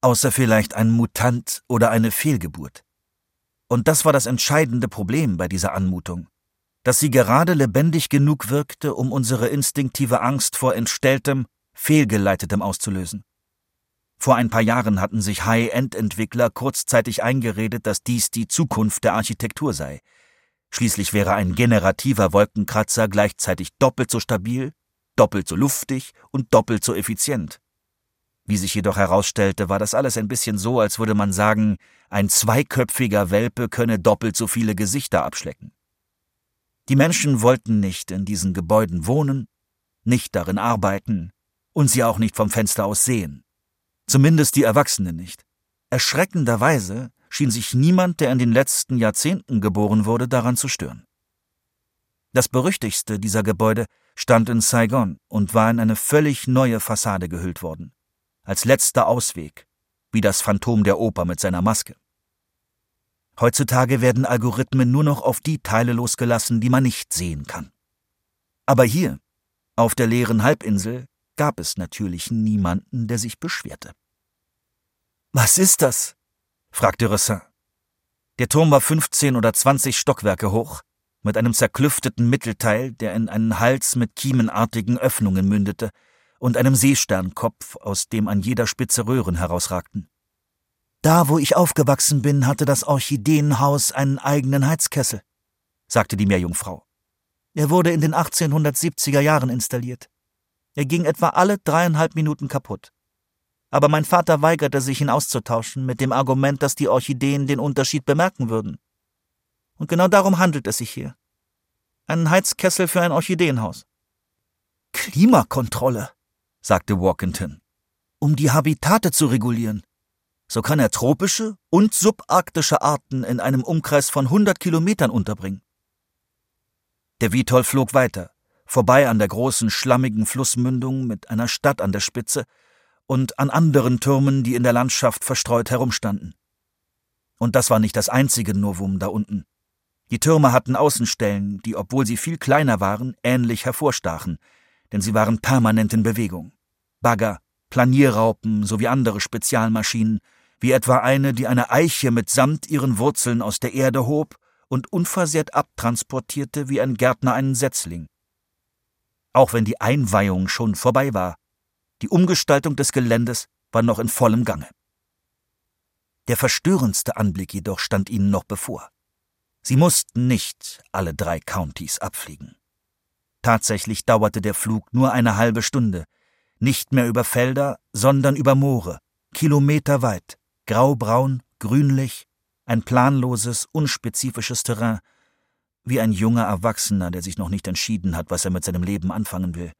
außer vielleicht ein Mutant oder eine Fehlgeburt. Und das war das entscheidende Problem bei dieser Anmutung, dass sie gerade lebendig genug wirkte, um unsere instinktive Angst vor entstelltem, fehlgeleitetem auszulösen. Vor ein paar Jahren hatten sich High-End-Entwickler kurzzeitig eingeredet, dass dies die Zukunft der Architektur sei – Schließlich wäre ein generativer Wolkenkratzer gleichzeitig doppelt so stabil, doppelt so luftig und doppelt so effizient. Wie sich jedoch herausstellte, war das alles ein bisschen so, als würde man sagen, ein zweiköpfiger Welpe könne doppelt so viele Gesichter abschlecken. Die Menschen wollten nicht in diesen Gebäuden wohnen, nicht darin arbeiten und sie auch nicht vom Fenster aus sehen. Zumindest die Erwachsenen nicht. Erschreckenderweise schien sich niemand, der in den letzten Jahrzehnten geboren wurde, daran zu stören. Das berüchtigste dieser Gebäude stand in Saigon und war in eine völlig neue Fassade gehüllt worden. Als letzter Ausweg, wie das Phantom der Oper mit seiner Maske. Heutzutage werden Algorithmen nur noch auf die Teile losgelassen, die man nicht sehen kann. Aber hier, auf der leeren Halbinsel, gab es natürlich niemanden, der sich beschwerte. Was ist das? fragte Ressin. Der Turm war 15 oder 20 Stockwerke hoch, mit einem zerklüfteten Mittelteil, der in einen Hals mit kiemenartigen Öffnungen mündete, und einem Seesternkopf, aus dem an jeder Spitze Röhren herausragten. Da, wo ich aufgewachsen bin, hatte das Orchideenhaus einen eigenen Heizkessel, sagte die Meerjungfrau. Er wurde in den 1870er Jahren installiert. Er ging etwa alle dreieinhalb Minuten kaputt. Aber mein Vater weigerte sich, ihn auszutauschen, mit dem Argument, dass die Orchideen den Unterschied bemerken würden. Und genau darum handelt es sich hier. Einen Heizkessel für ein Orchideenhaus. Klimakontrolle, sagte Walkington, um die Habitate zu regulieren. So kann er tropische und subarktische Arten in einem Umkreis von 100 Kilometern unterbringen. Der Vitol flog weiter, vorbei an der großen, schlammigen Flussmündung mit einer Stadt an der Spitze und an anderen Türmen, die in der Landschaft verstreut herumstanden. Und das war nicht das einzige Novum da unten. Die Türme hatten Außenstellen, die, obwohl sie viel kleiner waren, ähnlich hervorstachen, denn sie waren permanent in Bewegung. Bagger, Planierraupen sowie andere Spezialmaschinen, wie etwa eine, die eine Eiche mitsamt ihren Wurzeln aus der Erde hob und unversehrt abtransportierte wie ein Gärtner einen Setzling. Auch wenn die Einweihung schon vorbei war, die Umgestaltung des Geländes war noch in vollem Gange. Der verstörendste Anblick jedoch stand ihnen noch bevor. Sie mussten nicht alle drei Countys abfliegen. Tatsächlich dauerte der Flug nur eine halbe Stunde, nicht mehr über Felder, sondern über Moore, kilometerweit, graubraun, grünlich, ein planloses, unspezifisches Terrain, wie ein junger Erwachsener, der sich noch nicht entschieden hat, was er mit seinem Leben anfangen will.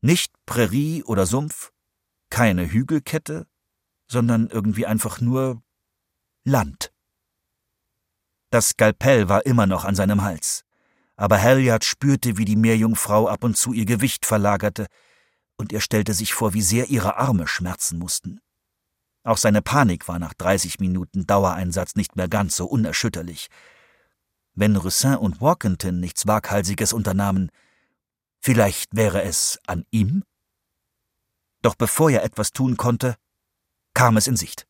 Nicht Prärie oder Sumpf, keine Hügelkette, sondern irgendwie einfach nur Land. Das Skalpell war immer noch an seinem Hals, aber Halliard spürte, wie die Meerjungfrau ab und zu ihr Gewicht verlagerte, und er stellte sich vor, wie sehr ihre Arme schmerzen mussten. Auch seine Panik war nach 30 Minuten Dauereinsatz nicht mehr ganz so unerschütterlich. Wenn Roussin und Walkington nichts Waghalsiges unternahmen, vielleicht wäre es an ihm? Doch bevor er etwas tun konnte, kam es in Sicht.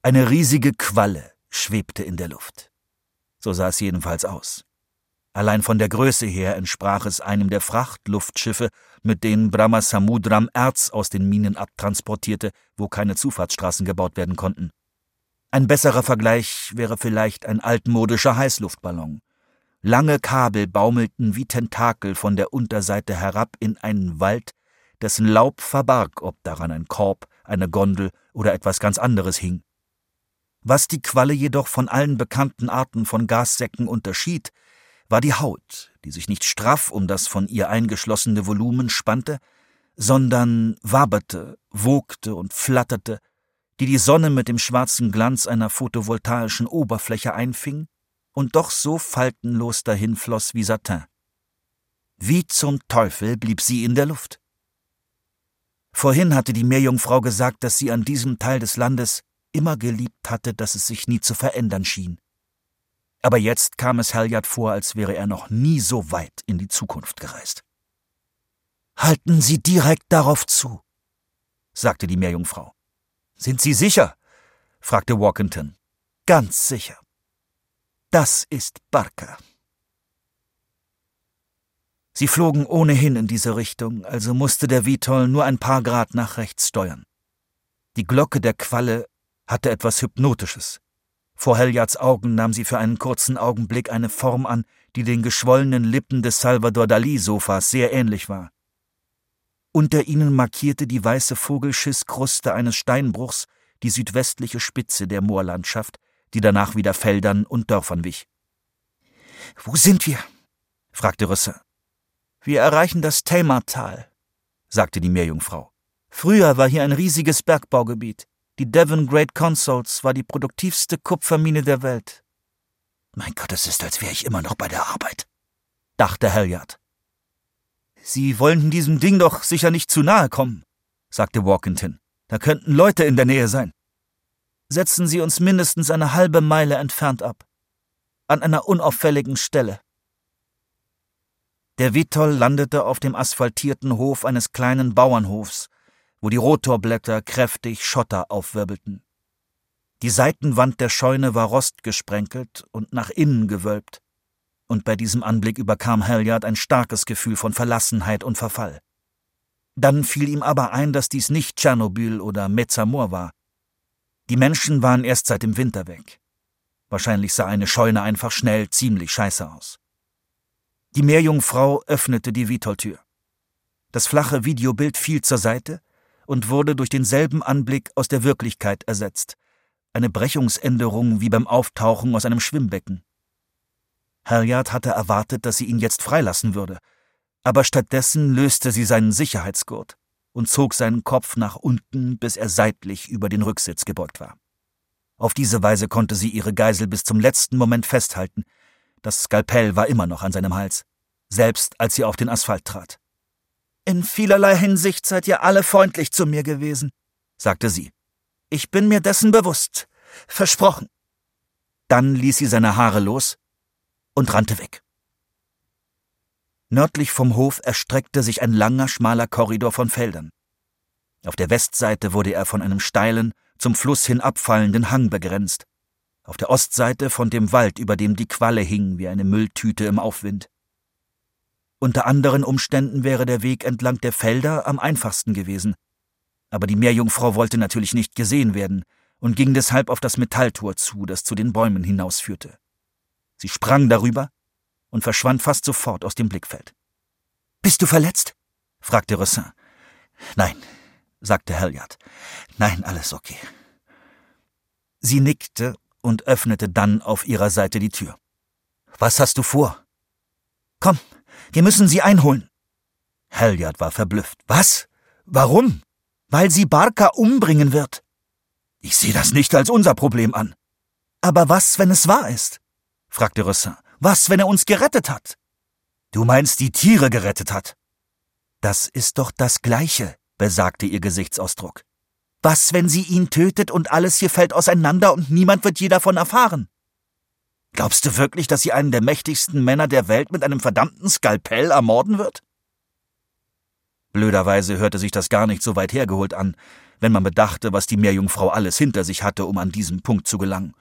Eine riesige Qualle schwebte in der Luft. So sah es jedenfalls aus. Allein von der Größe her entsprach es einem der Frachtluftschiffe, mit denen Brahmasamudram Erz aus den Minen abtransportierte, wo keine Zufahrtsstraßen gebaut werden konnten. Ein besserer Vergleich wäre vielleicht ein altmodischer Heißluftballon. Lange Kabel baumelten wie Tentakel von der Unterseite herab in einen Wald, dessen Laub verbarg, ob daran ein Korb, eine Gondel oder etwas ganz anderes hing. Was die Qualle jedoch von allen bekannten Arten von Gassäcken unterschied, war die Haut, die sich nicht straff um das von ihr eingeschlossene Volumen spannte, sondern waberte, wogte und flatterte, die die Sonne mit dem schwarzen Glanz einer photovoltaischen Oberfläche einfing und doch so faltenlos dahinfloss wie Satin. Wie zum Teufel blieb sie in der Luft? Vorhin hatte die Meerjungfrau gesagt, dass sie an diesem Teil des Landes immer geliebt hatte, dass es sich nie zu verändern schien aber jetzt kam es Halliard vor, als wäre er noch nie so weit in die Zukunft gereist. Halten Sie direkt darauf zu, sagte die Meerjungfrau. Sind Sie sicher? fragte Walkington. Ganz sicher. Das ist Barker. Sie flogen ohnehin in diese Richtung, also musste der Vitol nur ein paar Grad nach rechts steuern. Die Glocke der Qualle hatte etwas Hypnotisches. Vor Heljards Augen nahm sie für einen kurzen Augenblick eine Form an, die den geschwollenen Lippen des Salvador Dali-Sofas sehr ähnlich war. Unter ihnen markierte die weiße Vogelschisskruste eines Steinbruchs die südwestliche Spitze der Moorlandschaft, die danach wieder Feldern und Dörfern wich. Wo sind wir? fragte Rüsse. Wir erreichen das Tamartal, sagte die Meerjungfrau. Früher war hier ein riesiges Bergbaugebiet. Die Devon Great Consols war die produktivste Kupfermine der Welt. Mein Gott, es ist, als wäre ich immer noch bei der Arbeit, dachte Halliard. Sie wollen diesem Ding doch sicher nicht zu nahe kommen, sagte Walkington. Da könnten Leute in der Nähe sein. Setzen Sie uns mindestens eine halbe Meile entfernt ab. An einer unauffälligen Stelle. Der Vitol landete auf dem asphaltierten Hof eines kleinen Bauernhofs, wo die Rotorblätter kräftig Schotter aufwirbelten. Die Seitenwand der Scheune war rostgesprenkelt und nach innen gewölbt, und bei diesem Anblick überkam Halliard ein starkes Gefühl von Verlassenheit und Verfall. Dann fiel ihm aber ein, dass dies nicht Tschernobyl oder Mezzamor war. Die Menschen waren erst seit dem Winter weg. Wahrscheinlich sah eine Scheune einfach schnell ziemlich scheiße aus. Die Meerjungfrau öffnete die Vitoltür. Das flache Videobild fiel zur Seite und wurde durch denselben Anblick aus der Wirklichkeit ersetzt. Eine Brechungsänderung wie beim Auftauchen aus einem Schwimmbecken. Halliard hatte erwartet, dass sie ihn jetzt freilassen würde, aber stattdessen löste sie seinen Sicherheitsgurt und zog seinen Kopf nach unten, bis er seitlich über den Rücksitz gebeugt war. Auf diese Weise konnte sie ihre Geisel bis zum letzten Moment festhalten. Das Skalpell war immer noch an seinem Hals, selbst als sie auf den Asphalt trat. In vielerlei Hinsicht seid ihr alle freundlich zu mir gewesen, sagte sie. Ich bin mir dessen bewusst. Versprochen. Dann ließ sie seine Haare los und rannte weg. Nördlich vom Hof erstreckte sich ein langer, schmaler Korridor von Feldern. Auf der Westseite wurde er von einem steilen, zum Fluss hin abfallenden Hang begrenzt, auf der Ostseite von dem Wald, über dem die Qualle hing wie eine Mülltüte im Aufwind. Unter anderen Umständen wäre der Weg entlang der Felder am einfachsten gewesen, aber die Meerjungfrau wollte natürlich nicht gesehen werden und ging deshalb auf das Metalltor zu, das zu den Bäumen hinausführte. Sie sprang darüber und verschwand fast sofort aus dem Blickfeld. Bist du verletzt? fragte Rossin. Nein, sagte Halliard. Nein, alles okay. Sie nickte und öffnete dann auf ihrer Seite die Tür. Was hast du vor? Komm, wir müssen sie einholen. Halliard war verblüfft. Was? Warum? Weil sie Barca umbringen wird. Ich sehe das nicht als unser Problem an. Aber was, wenn es wahr ist? fragte Rossin. Was, wenn er uns gerettet hat? Du meinst, die Tiere gerettet hat? Das ist doch das Gleiche, besagte ihr Gesichtsausdruck. Was, wenn sie ihn tötet und alles hier fällt auseinander und niemand wird je davon erfahren? Glaubst du wirklich, dass sie einen der mächtigsten Männer der Welt mit einem verdammten Skalpell ermorden wird? Blöderweise hörte sich das gar nicht so weit hergeholt an, wenn man bedachte, was die Meerjungfrau alles hinter sich hatte, um an diesen Punkt zu gelangen.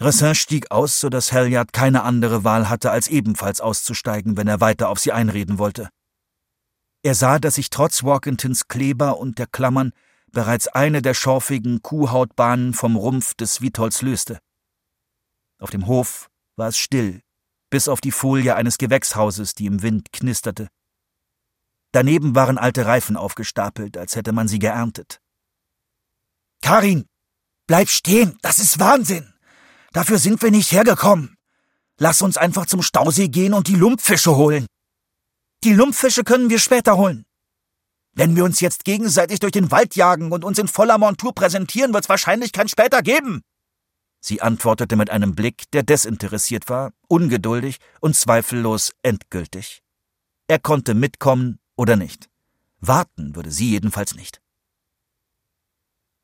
Ressin stieg aus, so dass Halliard keine andere Wahl hatte, als ebenfalls auszusteigen, wenn er weiter auf sie einreden wollte. Er sah, dass sich trotz Walkingtons Kleber und der Klammern bereits eine der schorfigen Kuhhautbahnen vom Rumpf des Vitolls löste. Auf dem Hof war es still, bis auf die Folie eines Gewächshauses, die im Wind knisterte. Daneben waren alte Reifen aufgestapelt, als hätte man sie geerntet. Karin, bleib stehen, das ist Wahnsinn! Dafür sind wir nicht hergekommen. Lass uns einfach zum Stausee gehen und die Lumpfische holen. Die Lumpfische können wir später holen. Wenn wir uns jetzt gegenseitig durch den Wald jagen und uns in voller Montur präsentieren, wird's wahrscheinlich kein später geben. Sie antwortete mit einem Blick, der desinteressiert war, ungeduldig und zweifellos endgültig. Er konnte mitkommen oder nicht. Warten würde sie jedenfalls nicht.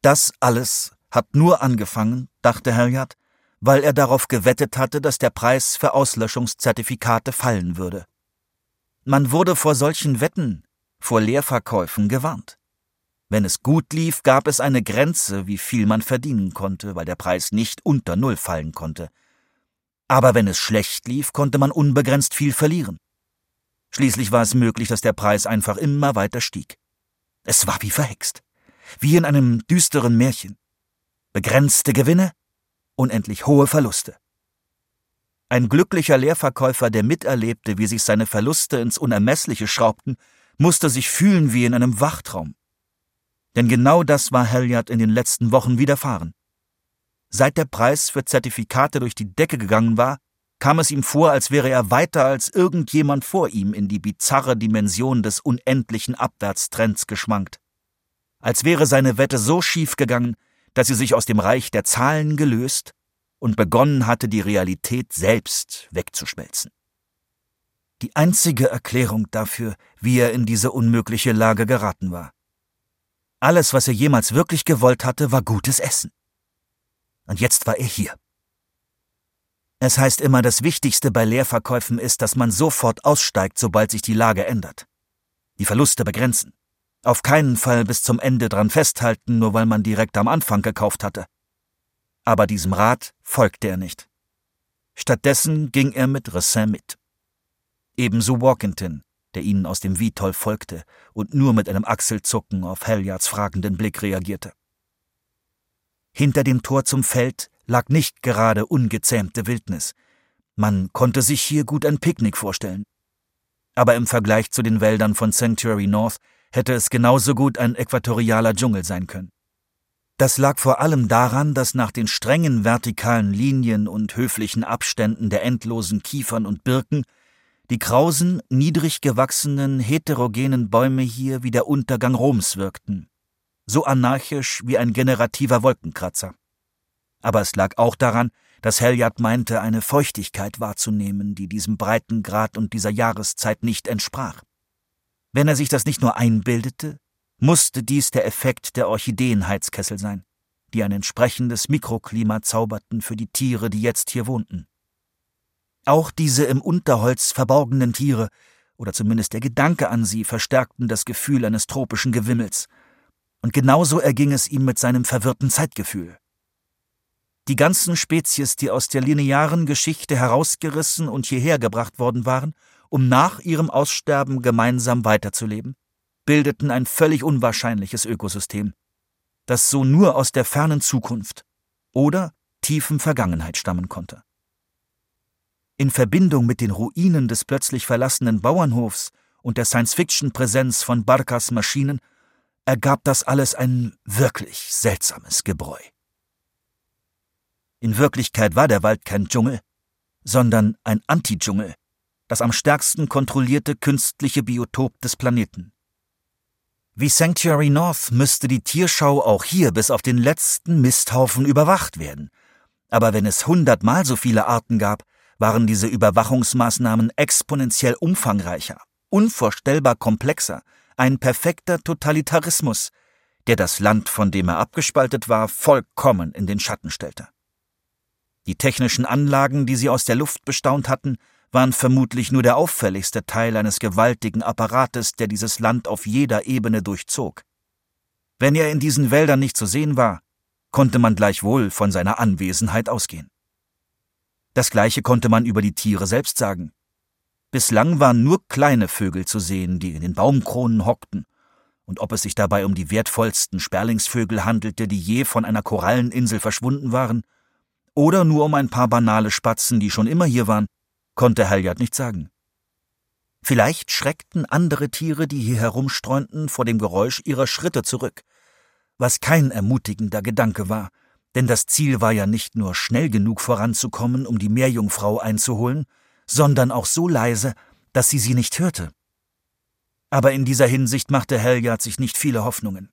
Das alles hat nur angefangen, dachte Halliard, weil er darauf gewettet hatte, dass der Preis für Auslöschungszertifikate fallen würde. Man wurde vor solchen Wetten, vor Leerverkäufen gewarnt. Wenn es gut lief, gab es eine Grenze, wie viel man verdienen konnte, weil der Preis nicht unter Null fallen konnte. Aber wenn es schlecht lief, konnte man unbegrenzt viel verlieren. Schließlich war es möglich, dass der Preis einfach immer weiter stieg. Es war wie verhext, wie in einem düsteren Märchen. Begrenzte Gewinne, unendlich hohe Verluste. Ein glücklicher Leerverkäufer, der miterlebte, wie sich seine Verluste ins Unermessliche schraubten, musste sich fühlen wie in einem Wachtraum. Denn genau das war Halliard in den letzten Wochen widerfahren. Seit der Preis für Zertifikate durch die Decke gegangen war, kam es ihm vor, als wäre er weiter als irgendjemand vor ihm in die bizarre Dimension des unendlichen Abwärtstrends geschwankt. Als wäre seine Wette so schief gegangen, dass sie sich aus dem Reich der Zahlen gelöst und begonnen hatte, die Realität selbst wegzuschmelzen. Die einzige Erklärung dafür, wie er in diese unmögliche Lage geraten war. Alles, was er jemals wirklich gewollt hatte, war gutes Essen. Und jetzt war er hier. Es heißt immer, das Wichtigste bei Leerverkäufen ist, dass man sofort aussteigt, sobald sich die Lage ändert. Die Verluste begrenzen. Auf keinen Fall bis zum Ende dran festhalten, nur weil man direkt am Anfang gekauft hatte. Aber diesem Rat folgte er nicht. Stattdessen ging er mit Ressin mit. Ebenso Walkington, der ihnen aus dem Vitoll folgte und nur mit einem Achselzucken auf Halliards fragenden Blick reagierte. Hinter dem Tor zum Feld lag nicht gerade ungezähmte Wildnis, Man konnte sich hier gut ein Picknick vorstellen. Aber im Vergleich zu den Wäldern von Sanctuary North hätte es genauso gut ein äquatorialer Dschungel sein können. Das lag vor allem daran, dass nach den strengen vertikalen Linien und höflichen Abständen der endlosen Kiefern und Birken die krausen, niedrig gewachsenen, heterogenen Bäume hier wie der Untergang Roms wirkten, so anarchisch wie ein generativer Wolkenkratzer. Aber es lag auch daran, dass Helyard meinte, eine Feuchtigkeit wahrzunehmen, die diesem Breitengrad und dieser Jahreszeit nicht entsprach. Wenn er sich das nicht nur einbildete, musste dies der Effekt der Orchideenheizkessel sein, die ein entsprechendes Mikroklima zauberten für die Tiere, die jetzt hier wohnten. Auch diese im Unterholz verborgenen Tiere, oder zumindest der Gedanke an sie, verstärkten das Gefühl eines tropischen Gewimmels. Und genauso erging es ihm mit seinem verwirrten Zeitgefühl. Die ganzen Spezies, die aus der linearen Geschichte herausgerissen und hierher gebracht worden waren, um nach ihrem Aussterben gemeinsam weiterzuleben, bildeten ein völlig unwahrscheinliches Ökosystem, das so nur aus der fernen Zukunft oder tiefen Vergangenheit stammen konnte. In Verbindung mit den Ruinen des plötzlich verlassenen Bauernhofs und der Science-Fiction-Präsenz von Barkas Maschinen ergab das alles ein wirklich seltsames Gebräu. In Wirklichkeit war der Wald kein Dschungel, sondern ein Antidschungel, das am stärksten kontrollierte künstliche Biotop des Planeten. Wie Sanctuary North müsste die Tierschau auch hier bis auf den letzten Misthaufen überwacht werden. Aber wenn es hundertmal so viele Arten gab, waren diese Überwachungsmaßnahmen exponentiell umfangreicher, unvorstellbar komplexer, ein perfekter Totalitarismus, der das Land, von dem er abgespaltet war, vollkommen in den Schatten stellte. Die technischen Anlagen, die sie aus der Luft bestaunt hatten, waren vermutlich nur der auffälligste Teil eines gewaltigen Apparates, der dieses Land auf jeder Ebene durchzog. Wenn er in diesen Wäldern nicht zu sehen war, konnte man gleichwohl von seiner Anwesenheit ausgehen. Das gleiche konnte man über die Tiere selbst sagen. Bislang waren nur kleine Vögel zu sehen, die in den Baumkronen hockten, und ob es sich dabei um die wertvollsten Sperlingsvögel handelte, die je von einer Koralleninsel verschwunden waren, oder nur um ein paar banale Spatzen, die schon immer hier waren, konnte Halliard nicht sagen. Vielleicht schreckten andere Tiere, die hier herumstreunten, vor dem Geräusch ihrer Schritte zurück, was kein ermutigender Gedanke war, denn das Ziel war ja nicht nur schnell genug voranzukommen, um die Meerjungfrau einzuholen, sondern auch so leise, dass sie sie nicht hörte. Aber in dieser Hinsicht machte Halliard sich nicht viele Hoffnungen.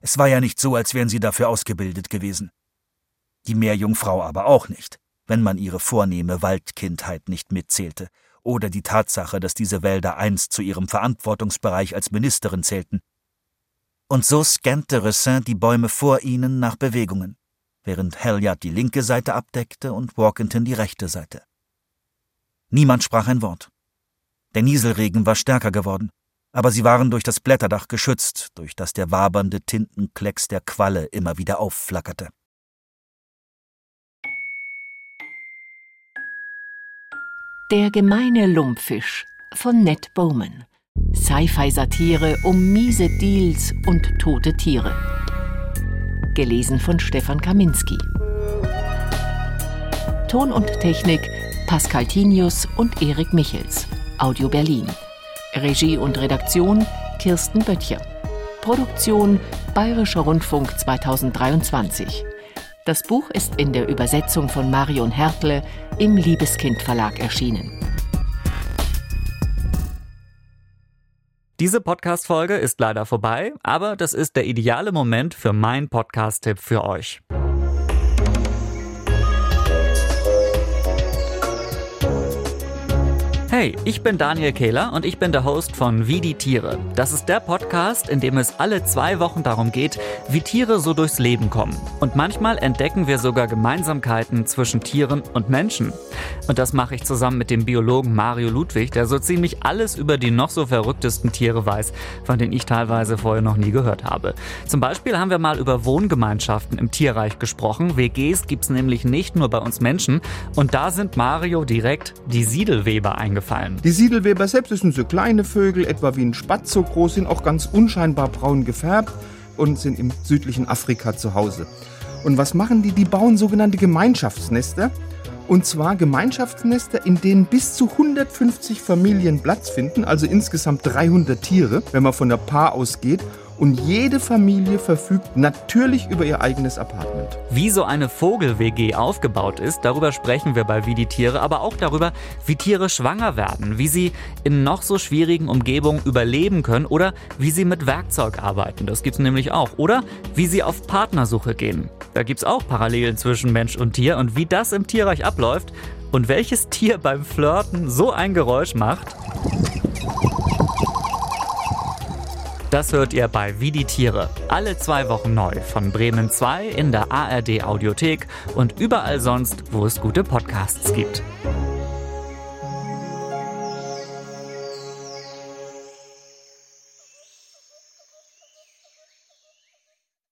Es war ja nicht so, als wären sie dafür ausgebildet gewesen. Die Meerjungfrau aber auch nicht wenn man ihre vornehme Waldkindheit nicht mitzählte, oder die Tatsache, dass diese Wälder einst zu ihrem Verantwortungsbereich als Ministerin zählten. Und so scannte Ressin die Bäume vor ihnen nach Bewegungen, während Halliard die linke Seite abdeckte und Walkington die rechte Seite. Niemand sprach ein Wort. Der Nieselregen war stärker geworden, aber sie waren durch das Blätterdach geschützt, durch das der wabernde Tintenklecks der Qualle immer wieder aufflackerte. Der gemeine Lumpfisch von Ned Bowman. Sci-Fi-Satire um miese Deals und tote Tiere. Gelesen von Stefan Kaminski. Ton und Technik Pascal Tinius und Erik Michels. Audio Berlin. Regie und Redaktion Kirsten Böttcher. Produktion Bayerischer Rundfunk 2023. Das Buch ist in der Übersetzung von Marion Hertle im Liebeskind Verlag erschienen. Diese Podcast-Folge ist leider vorbei, aber das ist der ideale Moment für meinen Podcast-Tipp für euch. Hey, ich bin Daniel Kehler und ich bin der Host von Wie die Tiere. Das ist der Podcast, in dem es alle zwei Wochen darum geht, wie Tiere so durchs Leben kommen. Und manchmal entdecken wir sogar Gemeinsamkeiten zwischen Tieren und Menschen. Und das mache ich zusammen mit dem Biologen Mario Ludwig, der so ziemlich alles über die noch so verrücktesten Tiere weiß, von denen ich teilweise vorher noch nie gehört habe. Zum Beispiel haben wir mal über Wohngemeinschaften im Tierreich gesprochen. WGs gibt es nämlich nicht nur bei uns Menschen. Und da sind Mario direkt die Siedelweber eingefallen gefallen. Die Siedelweber selbst sind so kleine Vögel, etwa wie ein Spatz so groß, sind auch ganz unscheinbar braun gefärbt und sind im südlichen Afrika zu Hause. Und was machen die? Die bauen sogenannte Gemeinschaftsnester Und zwar Gemeinschaftsnester, in denen bis zu 150 Familien Platz finden, also insgesamt 300 Tiere, wenn man von der Paar ausgeht und jede Familie verfügt natürlich über ihr eigenes Apartment. Wie so eine Vogel-WG aufgebaut ist, darüber sprechen wir bei Wie die Tiere, aber auch darüber, wie Tiere schwanger werden, wie sie in noch so schwierigen Umgebungen überleben können oder wie sie mit Werkzeug arbeiten. Das gibt's nämlich auch. Oder wie sie auf Partnersuche gehen. Da gibt's auch Parallelen zwischen Mensch und Tier und wie das im Tierreich abläuft und welches Tier beim Flirten so ein Geräusch macht. Das hört ihr bei Wie die Tiere. Alle zwei Wochen neu von Bremen 2 in der ARD Audiothek und überall sonst, wo es gute Podcasts gibt.